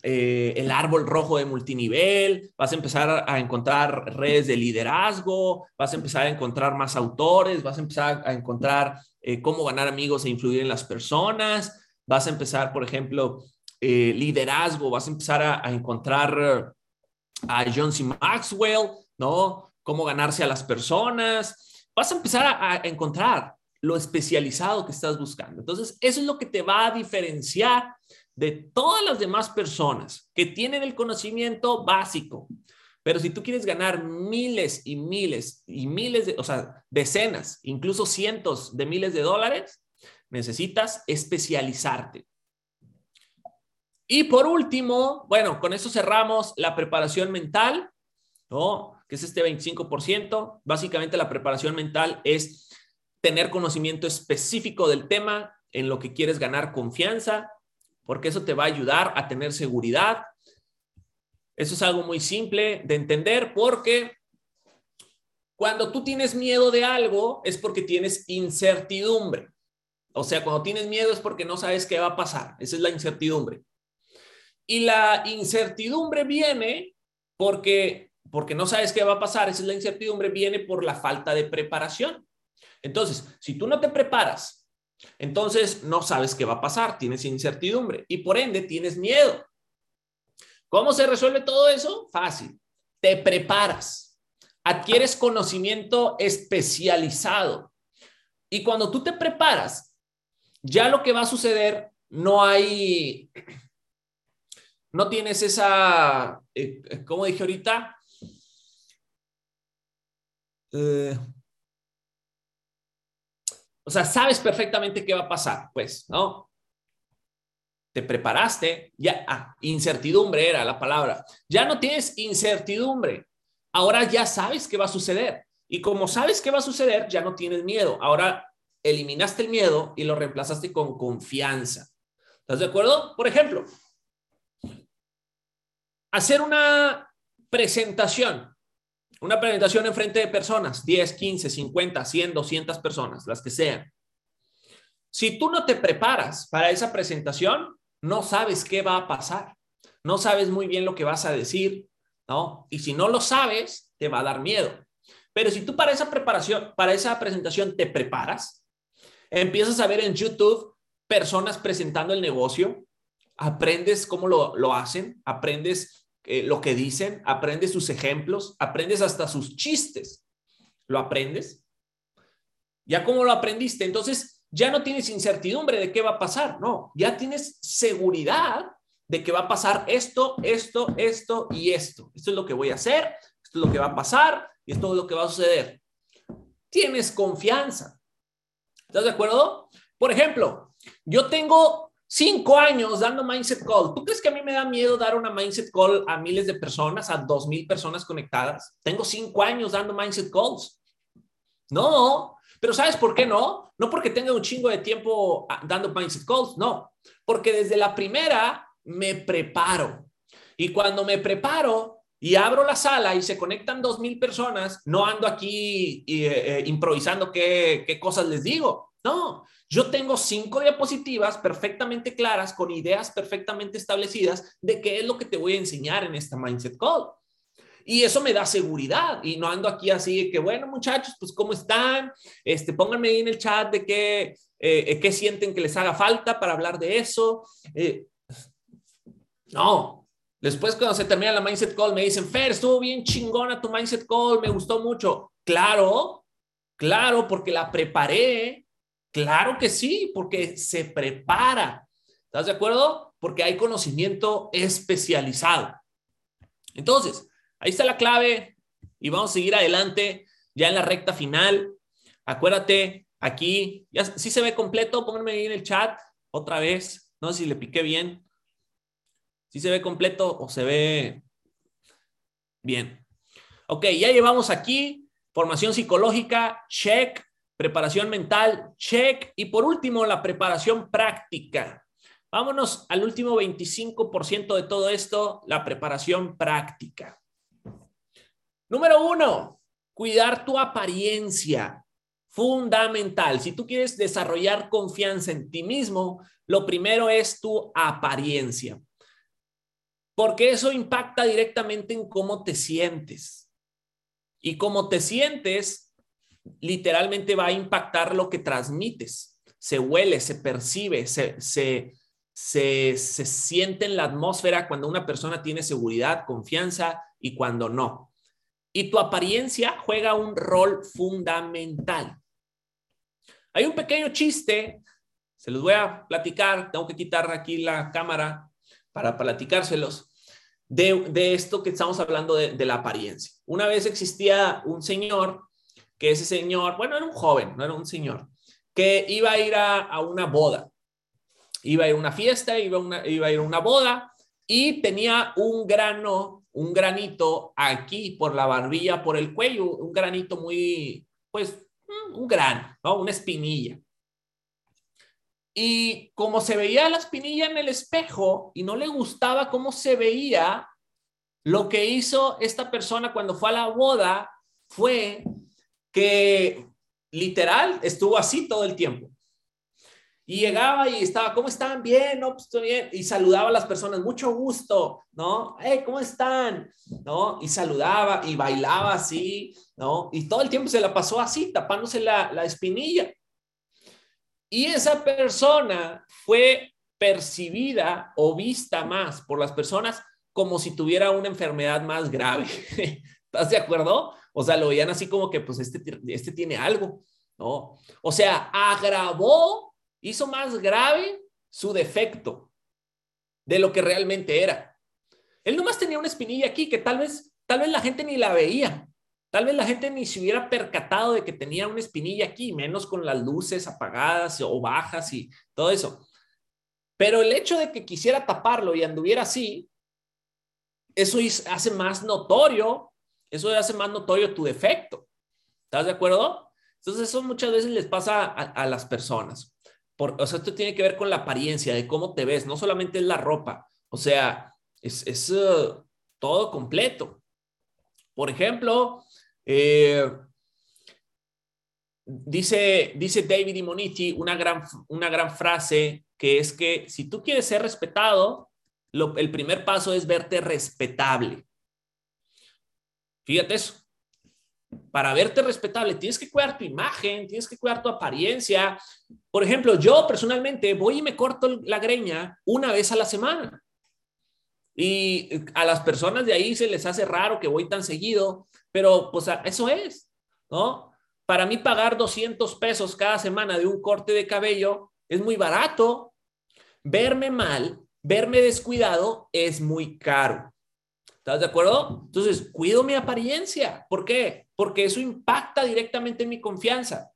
Speaker 1: eh, el árbol rojo de multinivel, vas a empezar a encontrar redes de liderazgo, vas a empezar a encontrar más autores, vas a empezar a encontrar eh, cómo ganar amigos e influir en las personas, vas a empezar, por ejemplo, eh, liderazgo, vas a empezar a, encontrar a John C. Maxwell, ¿no? Cómo ganarse a las personas, vas a empezar a encontrar lo especializado que estás buscando. Entonces, eso es lo que te va a diferenciar de todas las demás personas que tienen el conocimiento básico. Pero si tú quieres ganar miles y miles y miles de, o sea, decenas, incluso cientos de miles de dólares, necesitas especializarte. Y por último, bueno, con eso cerramos la preparación mental, ¿no? Que es este 25%. Básicamente la preparación mental es tener conocimiento específico del tema en lo que quieres ganar confianza, porque eso te va a ayudar a tener seguridad. Eso es algo muy simple de entender porque cuando tú tienes miedo de algo es porque tienes incertidumbre. O sea, cuando tienes miedo es porque no sabes qué va a pasar. Esa es la incertidumbre. Y la incertidumbre viene porque, porque no sabes qué va a pasar. Esa es la incertidumbre, viene por la falta de preparación. Entonces, si tú no te preparas, entonces no sabes qué va a pasar, tienes incertidumbre y por ende tienes miedo. ¿Cómo se resuelve todo eso? Fácil. Te preparas, adquieres conocimiento especializado y cuando tú te preparas, ya lo que va a suceder, no hay no tienes esa, eh, como dije ahorita, eh, o sea, sabes perfectamente qué va a pasar, pues, ¿no? Te preparaste, ya, ah, incertidumbre era la palabra. Ya no tienes incertidumbre. Ahora ya sabes qué va a suceder. Y como sabes qué va a suceder, ya no tienes miedo. Ahora eliminaste el miedo y lo reemplazaste con confianza. ¿Estás de acuerdo? Por ejemplo, hacer una presentación, una presentación en frente de personas, 10, 15, 50, 100, 200 personas, las que sean. Si tú no te preparas para esa presentación, no sabes qué va a pasar, no sabes muy bien lo que vas a decir, ¿no? Y si no lo sabes, te va a dar miedo. Pero si tú para esa preparación, para esa presentación te preparas, empiezas a ver en YouTube personas presentando el negocio, aprendes cómo lo, lo hacen, aprendes eh, lo que dicen, aprendes sus ejemplos, aprendes hasta sus chistes. ¿Lo aprendes? Ya como lo aprendiste, entonces ya no tienes incertidumbre de qué va a pasar, no, ya tienes seguridad de que va a pasar esto, esto, esto y esto. Esto es lo que voy a hacer, esto es lo que va a pasar y esto es lo que va a suceder. Tienes confianza. ¿Estás de acuerdo? Por ejemplo, yo tengo Cinco años dando mindset call. ¿Tú crees que a mí me da miedo dar una mindset call a miles de personas, a dos mil personas conectadas? Tengo cinco años dando mindset calls. No, pero ¿sabes por qué no? No porque tenga un chingo de tiempo ah, dando mindset calls, no, porque desde la primera me preparo. Y cuando me preparo y abro la sala y se conectan dos mil personas, no ando aquí eh, eh, improvisando qué, qué cosas les digo. No, yo tengo cinco diapositivas perfectamente claras, con ideas perfectamente establecidas de qué es lo que te voy a enseñar en esta Mindset Call. Y eso me da seguridad y no ando aquí así que, bueno, muchachos, pues cómo están, este, pónganme ahí en el chat de qué, eh, eh, qué sienten que les haga falta para hablar de eso. Eh, no, después cuando se termina la Mindset Call me dicen, Fer, estuvo bien chingona tu Mindset Call, me gustó mucho. Claro, claro, porque la preparé, Claro que sí, porque se prepara. ¿Estás de acuerdo? Porque hay conocimiento especializado. Entonces, ahí está la clave y vamos a seguir adelante ya en la recta final. Acuérdate, aquí, sí se ve completo, pónganme ahí en el chat otra vez. No sé si le piqué bien. Si se ve completo o se ve bien. Ok, ya llevamos aquí formación psicológica, check, Preparación mental, check. Y por último, la preparación práctica. Vámonos al último 25% de todo esto, la preparación práctica. Número uno, cuidar tu apariencia. Fundamental. Si tú quieres desarrollar confianza en ti mismo, lo primero es tu apariencia. Porque eso impacta directamente en cómo te sientes. Y cómo te sientes literalmente va a impactar lo que transmites. Se huele, se percibe, se, se, se, siente en la atmósfera cuando una persona tiene seguridad, confianza y cuando no. Y tu apariencia juega un rol fundamental. Hay un pequeño chiste, se los voy a platicar, tengo que quitar aquí la cámara para platicárselos, de, esto que estamos hablando de, la apariencia. Una vez existía un señor, que ese señor, bueno, era un joven, no era un señor, que iba a ir a, una boda, iba a ir a una fiesta, iba a ir a una boda y tenía un grano, un granito aquí por la barbilla, por el cuello, un granito muy, pues, mm, un grano, ¿no? Una espinilla. Y como se veía la espinilla en el espejo y no le gustaba cómo se veía, lo que hizo esta persona cuando fue a la boda fue que literal estuvo así todo el tiempo. Y llegaba y estaba, ¿cómo están? Bien, no, pues estoy bien. Y saludaba a las personas, mucho gusto, ¿no? Hey, ¿cómo están? ¿No? Y saludaba y bailaba así, ¿no? Y todo el tiempo se la pasó así, tapándose la, la espinilla. Y esa persona fue percibida o vista más por las personas como si tuviera una enfermedad más grave. ¿Estás de acuerdo? O sea, lo veían así como que, pues, este, este tiene algo, ¿no? O sea, agravó hizo más grave su defecto de lo que realmente era. Él nomás tenía una espinilla aquí que tal vez, tal vez la gente ni la veía. Tal vez la gente ni se hubiera percatado de que tenía una espinilla aquí, menos con las luces apagadas o bajas y todo eso. Pero el hecho de que quisiera taparlo y anduviera así, eso hace más notorio, eso hace más notorio tu defecto. ¿Estás de acuerdo? Entonces eso muchas veces les pasa a las personas o sea, esto tiene que ver con la apariencia, de cómo te ves, no solamente es la ropa, o sea, es, eh, todo completo. Por ejemplo, eh, dice, dice David Imonici una gran, una gran frase que es que si tú quieres ser respetado, el primer paso es verte respetable. Fíjate eso para verte respetable, tienes que cuidar tu imagen, tienes que cuidar tu apariencia. Por ejemplo, yo personalmente voy y me corto la greña una vez a la semana. Y a las personas de ahí se les hace raro que voy tan seguido, pero pues eso es, ¿no? Para mí pagar 200 pesos cada semana de un corte de cabello es muy barato. Verme mal, verme descuidado es muy caro. ¿Estás de acuerdo? Entonces, cuido mi apariencia. ¿Por qué? Porque eso impacta directamente en mi confianza.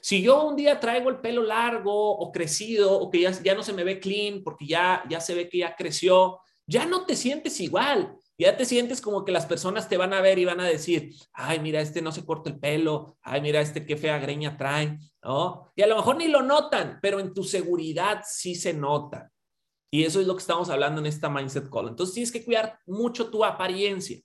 Speaker 1: Si yo un día traigo el pelo largo o crecido o que ya, ya no se me ve clean porque ya, ya se ve que ya creció, ya no te sientes igual. Ya te sientes como que las personas te van a ver y van a decir, ay, mira, este no se corta el pelo, ay, mira, este qué fea greña trae, ¿no? Y a lo mejor ni lo notan, pero en tu seguridad sí se nota. Y eso es lo que estamos hablando en esta Mindset Call. Entonces tienes que cuidar mucho tu apariencia.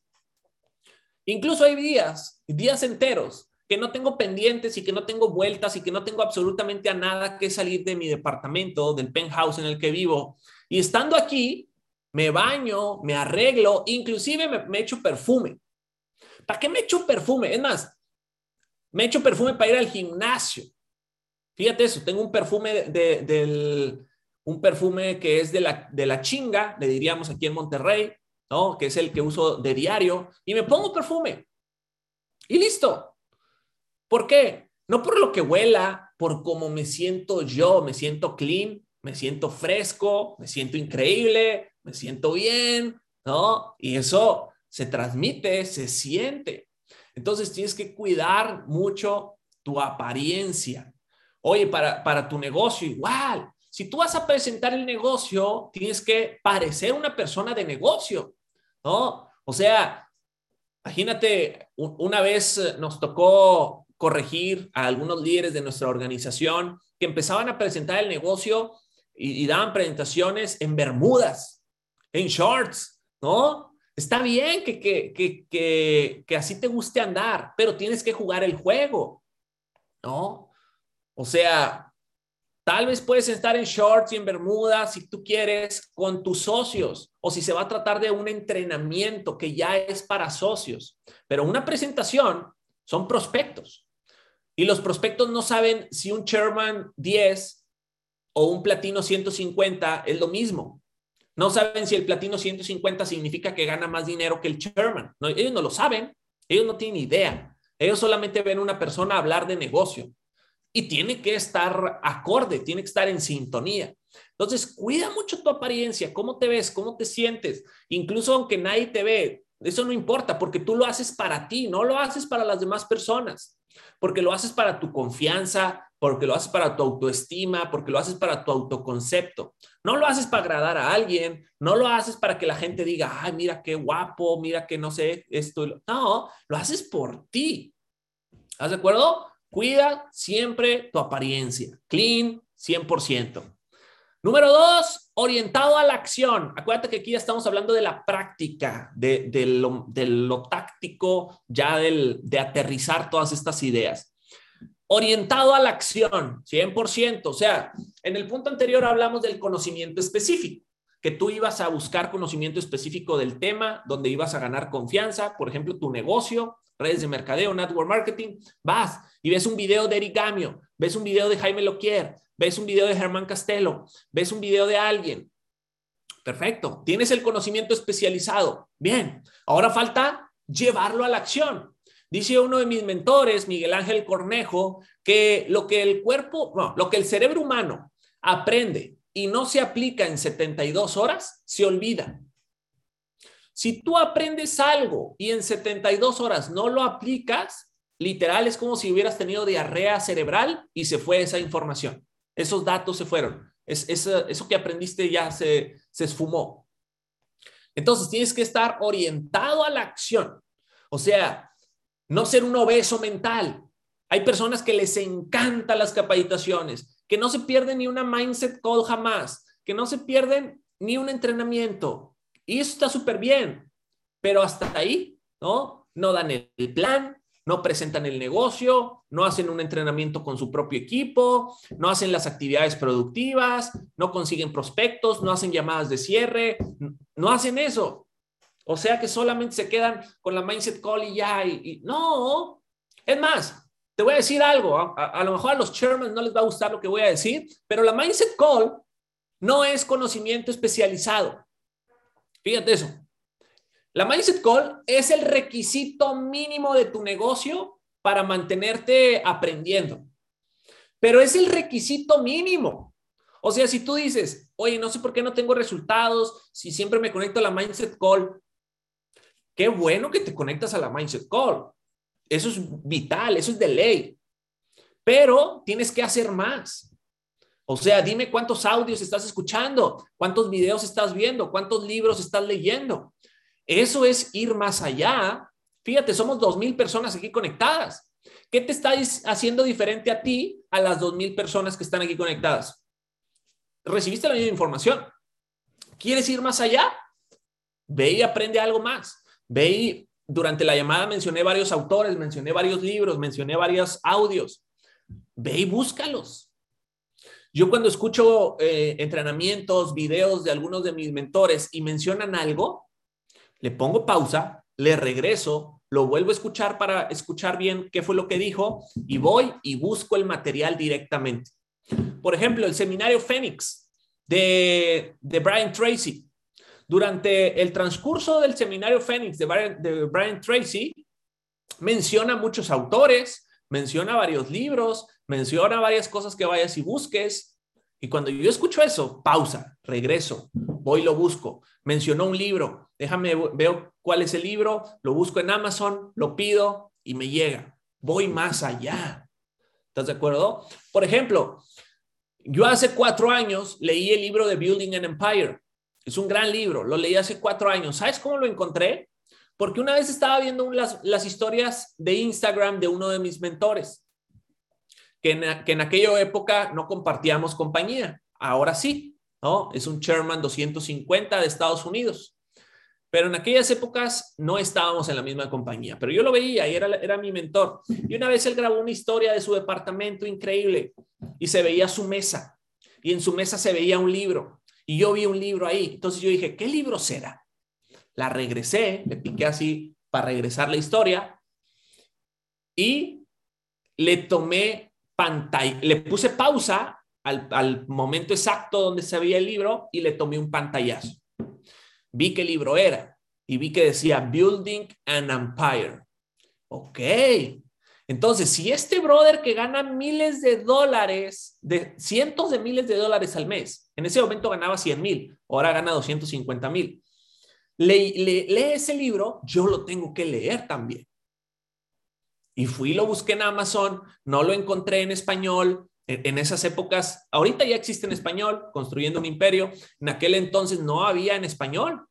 Speaker 1: Incluso hay días, días enteros, que no tengo pendientes y que no tengo vueltas y que no tengo absolutamente a nada que salir de mi departamento, del penthouse en el que vivo. Y estando aquí, me baño, me arreglo, inclusive me, echo perfume. ¿Para qué me echo perfume? Es más, me echo perfume para ir al gimnasio. Fíjate eso, tengo un perfume del, un perfume que es de la, de la chinga, le diríamos aquí en Monterrey, ¿no? Que es el que uso de diario, y me pongo perfume. Y listo. ¿Por qué? No por lo que huela, por cómo me siento yo, me siento clean, me siento fresco, me siento increíble, me siento bien, ¿no? Y eso se transmite, se siente. Entonces tienes que cuidar mucho tu apariencia. Oye, para, para tu negocio igual, si tú vas a presentar el negocio, tienes que parecer una persona de negocio, ¿no? O sea, imagínate, una vez eh, nos tocó corregir a algunos líderes de nuestra organización que empezaban a presentar el negocio y, daban presentaciones en bermudas, en shorts, ¿no? Está bien que, que, que, que, así te guste andar, pero tienes que jugar el juego, ¿no? O sea, Tal vez puedes estar en shorts y en bermudas si tú quieres con tus socios o si se va a tratar de un entrenamiento que ya es para socios. Pero una presentación son prospectos y los prospectos no saben si un Chairman 10 o un Platino 150 es lo mismo. No saben si el Platino 150 significa que gana más dinero que el Chairman. ellos no lo saben, ellos no tienen idea. Ellos solamente ven una persona hablar de negocio. Y tiene que estar acorde, tiene que estar en sintonía. Entonces, cuida mucho tu apariencia, cómo te ves, cómo te sientes, incluso aunque nadie te ve, eso no importa porque tú lo haces para ti, no lo haces para las demás personas, porque lo haces para tu confianza, porque lo haces para tu autoestima, porque lo haces para tu autoconcepto. No lo haces para agradar a alguien, no lo haces para que la gente diga, ay, mira qué guapo, mira que no sé esto. No, lo haces por ti. ¿Estás de acuerdo? Cuida siempre tu apariencia. Clean, 100%. Número dos, orientado a la acción. Acuérdate que aquí ya estamos hablando de la práctica, de, lo, táctico, ya de aterrizar todas estas ideas. Orientado a la acción, 100%. O sea, en el punto anterior hablamos del conocimiento específico, que tú ibas a buscar conocimiento específico del tema, donde ibas a ganar confianza, por ejemplo, tu negocio, redes de mercadeo, network marketing, vas y ves un video de Eric Gamio, ves un video de Jaime Loquier, ves un video de Germán Castelo, ves un video de alguien. Perfecto, tienes el conocimiento especializado. Bien, ahora falta llevarlo a la acción. Dice uno de mis mentores, Miguel Ángel Cornejo, que lo que el cuerpo, no, lo que el cerebro humano aprende y no se aplica en 72 horas, se olvida. Si tú aprendes algo y en 72 horas no lo aplicas, literal es como si hubieras tenido diarrea cerebral y se fue esa información. Esos datos se fueron. Es, eso que aprendiste ya se, se esfumó. Entonces tienes que estar orientado a la acción. O sea, no ser un obeso mental. Hay personas que les encantan las capacitaciones, que no se pierden ni una mindset call jamás, que no se pierden ni un entrenamiento. Y eso está súper bien, pero hasta ahí, ¿no? No dan el plan, no presentan el negocio, no hacen un entrenamiento con su propio equipo, no hacen las actividades productivas, no consiguen prospectos, no hacen llamadas de cierre, no hacen eso. O sea que solamente se quedan con la mindset call y ya, y, no. Es más, te voy a decir algo, a, a, lo mejor a los chairman no les va a gustar lo que voy a decir, pero la mindset call no es conocimiento especializado. Fíjate eso. La Mindset Call es el requisito mínimo de tu negocio para mantenerte aprendiendo. Pero es el requisito mínimo. O sea, si tú dices, oye, no sé por qué no tengo resultados, si siempre me conecto a la Mindset Call, qué bueno que te conectas a la Mindset Call. Eso es vital, eso es de ley. Pero tienes que hacer más. O sea, dime cuántos audios estás escuchando, cuántos videos estás viendo, cuántos libros estás leyendo. Eso es ir más allá. Fíjate, somos dos mil personas aquí conectadas. ¿Qué te está haciendo diferente a ti a las dos mil personas que están aquí conectadas? Recibiste la misma información. ¿Quieres ir más allá? Ve y aprende algo más. Ve y durante la llamada mencioné varios autores, mencioné varios libros, mencioné varios audios. Ve y búscalos. Yo cuando escucho eh, entrenamientos, videos de algunos de mis mentores y mencionan algo, le pongo pausa, le regreso, lo vuelvo a escuchar para escuchar bien qué fue lo que dijo y voy y busco el material directamente. Por ejemplo, el seminario Fénix de, de Brian Tracy. Durante el transcurso del seminario Fénix de Brian, Tracy, menciona muchos autores, menciona varios libros, menciona varias cosas que vayas y busques. Y cuando yo escucho eso, pausa, regreso, voy lo busco. Mencionó un libro, déjame, veo cuál es el libro, lo busco en Amazon, lo pido y me llega. Voy más allá. ¿Estás de acuerdo? Por ejemplo, yo hace cuatro años leí el libro de Building an Empire. Es un gran libro, lo leí hace cuatro años. ¿Sabes cómo lo encontré? Porque una vez estaba viendo las, las historias de Instagram de uno de mis mentores, que en, que aquella época no compartíamos compañía, ahora sí. ¿no? Es un Chairman 250 de Estados Unidos. Pero en aquellas épocas no estábamos en la misma compañía, pero yo lo veía y era, era mi mentor. Y una vez él grabó una historia de su departamento increíble y se veía su mesa y en su mesa se veía un libro y yo vi un libro ahí. Entonces yo dije, ¿qué libro será? La regresé, le piqué así para regresar la historia y le tomé pantalla, le puse pausa al, momento exacto donde se veía el libro y le tomé un pantallazo. Vi qué libro era y vi que decía Building an Empire. Ok. Entonces, si este brother que gana miles de dólares, de cientos de miles de dólares al mes, en ese momento ganaba 100 mil, ahora gana 250 mil, lee, lee ese libro, yo lo tengo que leer también. Y fui, lo busqué en Amazon, no lo encontré en español. En, esas épocas, ahorita ya existe en español, construyendo un imperio. En aquel entonces no había en español.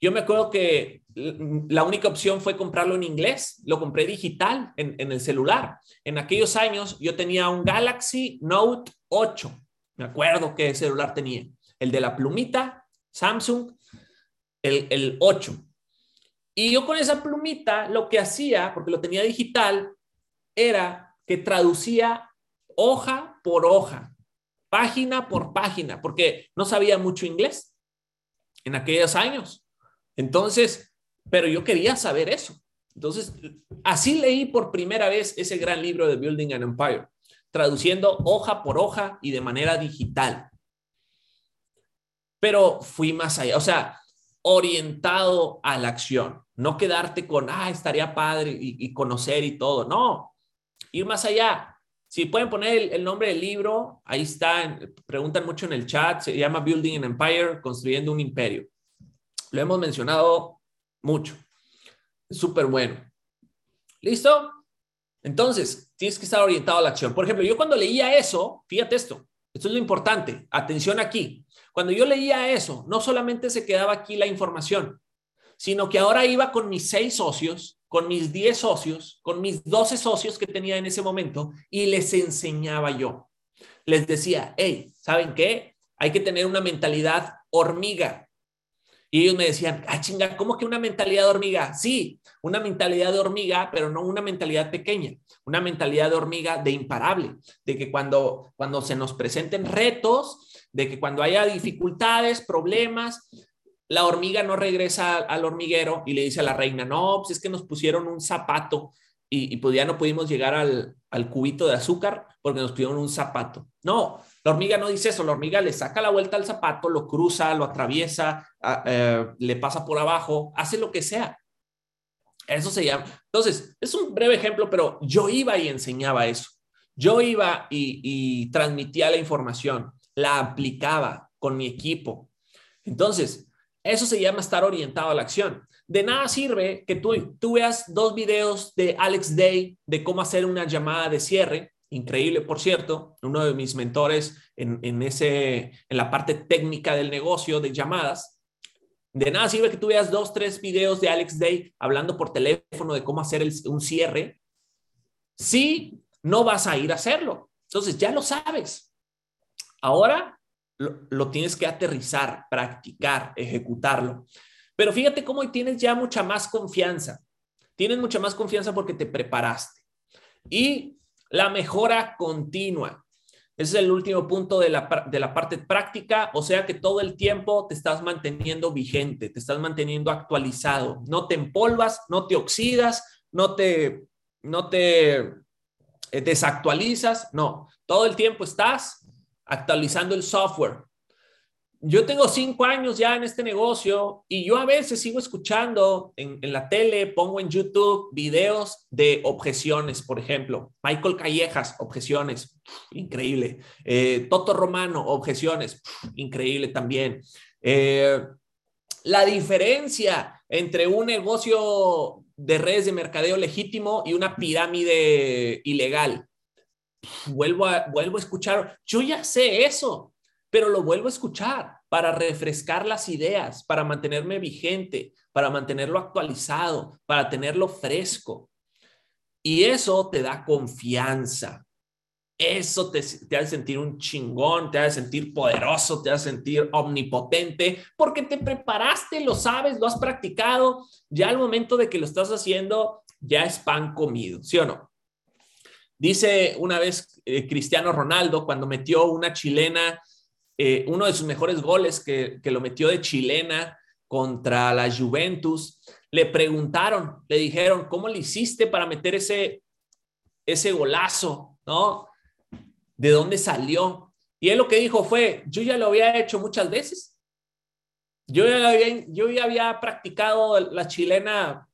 Speaker 1: Yo me acuerdo que la única opción fue comprarlo en inglés. Lo compré digital en, el celular. En aquellos años yo tenía un Galaxy Note 8. Me acuerdo qué celular tenía. El de la plumita, Samsung, el, el 8. Y yo con esa plumita lo que hacía, porque lo tenía digital, era que traducía hoja por hoja, página por página, porque no sabía mucho inglés en aquellos años. Entonces, pero yo quería saber eso. Entonces, así leí por primera vez ese gran libro de Building an Empire, traduciendo hoja por hoja y de manera digital. Pero fui más allá, o sea, orientado a la acción. No quedarte con, ah, estaría padre y, conocer y todo. No, ir más allá. Si pueden poner el, nombre del libro, ahí está, preguntan mucho en el chat, se llama Building an Empire, construyendo un imperio. Lo hemos mencionado mucho. Es súper bueno. ¿Listo? Entonces, tienes que estar orientado a la acción. Por ejemplo, yo cuando leía eso, fíjate esto, esto es lo importante, atención aquí. Cuando yo leía eso, no solamente se quedaba aquí la información, sino que ahora iba con mis seis socios, con mis diez socios, con mis doce socios que tenía en ese momento y les enseñaba yo. Les decía, hey, ¿saben qué? Hay que tener una mentalidad hormiga. Y ellos me decían, ah, chinga, ¿cómo que una mentalidad de hormiga? Sí, una mentalidad de hormiga, pero no una mentalidad pequeña, una mentalidad de hormiga de imparable, de que cuando, cuando se nos presenten retos, de que cuando haya dificultades, problemas, la hormiga no regresa al hormiguero y le dice a la reina, no, pues es que nos pusieron un zapato y, pues ya no pudimos llegar al, cubito de azúcar porque nos pusieron un zapato. No, la hormiga no dice eso, la hormiga le saca la vuelta al zapato, lo cruza, lo atraviesa, eh, le pasa por abajo, hace lo que sea. Eso se llama. Entonces, es un breve ejemplo, pero yo iba y enseñaba eso. Yo iba y transmitía la información, la aplicaba con mi equipo. Entonces, eso se llama estar orientado a la acción. De nada sirve que tú, tú veas dos videos de Alex Day de cómo hacer una llamada de cierre, increíble, por cierto, uno de mis mentores en, ese, en la parte técnica del negocio de llamadas. De nada sirve que tú veas dos, tres videos de Alex Day hablando por teléfono de cómo hacer un cierre si no vas a ir a hacerlo. Entonces, ya lo sabes. Ahora lo, tienes que aterrizar, practicar, ejecutarlo. Pero fíjate cómo tienes ya mucha más confianza. Tienes mucha más confianza porque te preparaste. Y la mejora continua. Ese es el último punto de la, de la parte práctica, o sea que todo el tiempo te estás manteniendo vigente, te estás manteniendo actualizado, no te empolvas, no te oxidas, no te, no te eh, desactualizas, no, todo el tiempo estás actualizando el software. Yo tengo cinco años ya en este negocio y yo a veces sigo escuchando en, la tele, pongo en YouTube videos de objeciones, por ejemplo. Michael Callejas, objeciones, increíble. Eh, Toto Romano, objeciones, increíble también. Eh, la diferencia entre un negocio de redes de mercadeo legítimo y una pirámide ilegal vuelvo a, vuelvo a escuchar, yo ya sé eso, pero lo vuelvo a escuchar para refrescar las ideas, para mantenerme vigente, para mantenerlo actualizado, para tenerlo fresco. Y eso te da confianza. Eso te, te hace sentir un chingón, te hace sentir poderoso, te hace sentir omnipotente, porque te preparaste, lo sabes, lo has practicado. Ya al momento de que lo estás haciendo, ya es pan comido, ¿sí o no? Dice una vez eh, Cristiano Ronaldo cuando metió una chilena, eh, uno de sus mejores goles que, lo metió de chilena contra la Juventus, le preguntaron, le dijeron, ¿cómo le hiciste para meter ese, ese golazo? ¿No? ¿De dónde salió? Y él lo que dijo fue, yo ya lo había hecho muchas veces. Yo ya, había, yo ya había practicado la chilena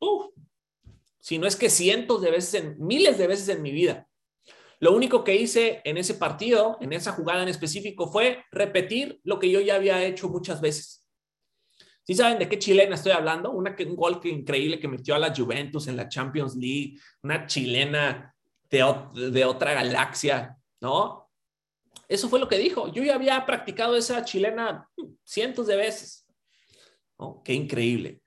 Speaker 1: si no es que cientos de veces, miles de veces en mi vida. Lo único que hice en ese partido, en esa jugada en específico, fue repetir lo que yo ya había hecho muchas veces. ¿Sí saben de qué chilena estoy hablando? Una, un gol que, increíble que metió a la Juventus en la Champions League, una chilena de, otra galaxia, ¿no? Eso fue lo que dijo. Yo ya había practicado esa chilena cientos de veces. ¿no? Qué increíble.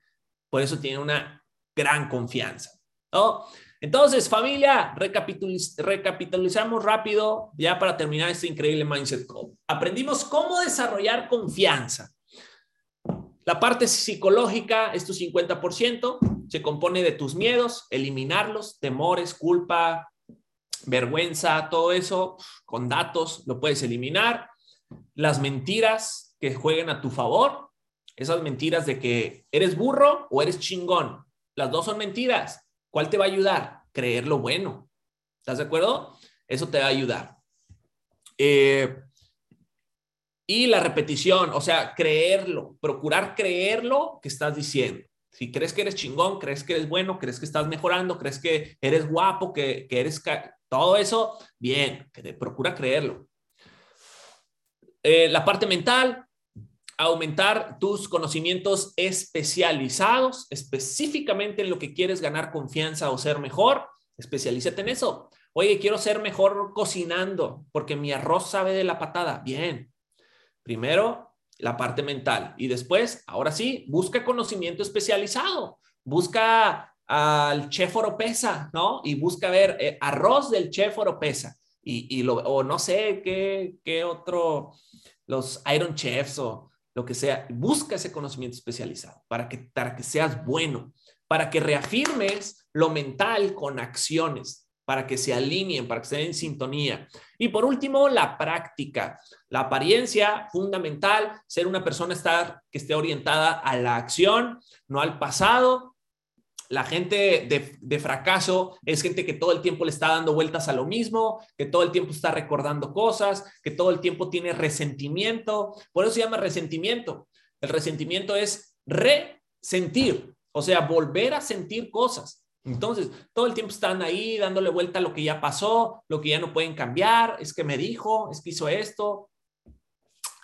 Speaker 1: Por eso tiene una gran confianza. ¿no? Entonces, familia, recapitalizamos rápido ya para terminar este increíble Mindset Call. Aprendimos cómo desarrollar confianza. La parte psicológica es tu 50%, se compone de tus miedos, eliminarlos, temores, culpa, vergüenza, todo eso, con datos lo puedes eliminar. Las mentiras que jueguen a tu favor, esas mentiras de que eres burro o eres chingón, las dos son mentiras. ¿Cuál te va a ayudar? Creer lo bueno. ¿Estás de acuerdo? Eso te va a ayudar. Eh, y la repetición, o sea, creerlo, procurar creerlo que estás diciendo. Si crees que eres chingón, crees que eres bueno, crees que estás mejorando, crees que eres guapo, que, eres todo eso, bien, que te procura creerlo. Eh, la parte mental, aumentar tus conocimientos especializados, específicamente en lo que quieres ganar confianza o ser mejor, especialízate en eso. Oye, quiero ser mejor cocinando porque mi arroz sabe de la patada. Bien. Primero, la parte mental y después, ahora sí, busca conocimiento especializado. Busca al chef Oropesa, ¿no? Y busca ver eh, arroz del chef Oropesa. Y, y lo, o no sé qué, qué otro, los Iron Chefs o lo que sea. Busca ese conocimiento especializado para que, para que seas bueno, para que reafirmes lo mental con acciones, para que se alineen, para que estén en sintonía. Y por último, la práctica. La apariencia, fundamental, ser una persona estar, que esté orientada a la acción, no al pasado, la gente de, fracaso es gente que todo el tiempo le está dando vueltas a lo mismo, que todo el tiempo está recordando cosas, que todo el tiempo tiene resentimiento. Por eso se llama resentimiento. El resentimiento es resentir, o sea, volver a sentir cosas. Entonces, todo el tiempo están ahí dándole vuelta a lo que ya pasó, lo que ya no pueden cambiar, es que me dijo, es que hizo esto.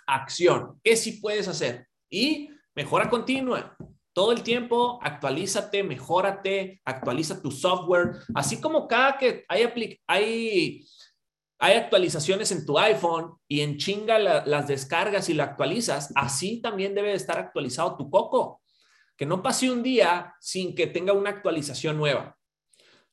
Speaker 1: Acción, ¿qué sí puedes hacer? Y mejora continua. Todo el tiempo actualízate, mejórate, actualiza tu software, así como cada que hay, hay, hay actualizaciones en tu iPhone y en chinga las descargas y la actualizas, así también debe de estar actualizado tu coco. Que no pase un día sin que tenga una actualización nueva,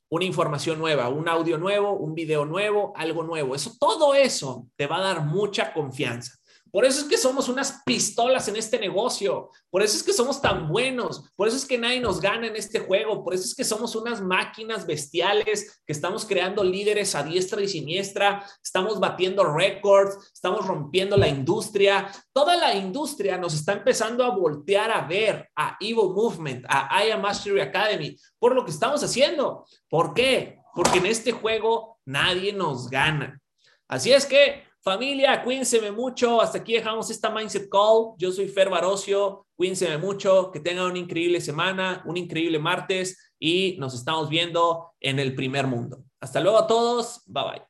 Speaker 1: una información nueva, un audio nuevo, un video nuevo, algo nuevo. Eso, todo eso te va a dar mucha confianza. Por eso es que somos unas pistolas en este negocio. Por eso es que somos tan buenos. Por eso es que nadie nos gana en este juego. Por eso es que somos unas máquinas bestiales que estamos creando líderes a diestra y siniestra. Estamos batiendo récords. Estamos rompiendo la industria. Toda la industria nos está empezando a voltear a ver a Evo Movement, a I Mastery Academy, por lo que estamos haciendo. ¿Por qué? Porque en este juego nadie nos gana. Así es que Familia, cuídense mucho. Hasta aquí dejamos esta Mindset Call. Yo soy Fer Barocio. Cuídense mucho. Que tengan una increíble semana, un increíble martes y nos estamos viendo en el primer mundo. Hasta luego a todos. Bye bye.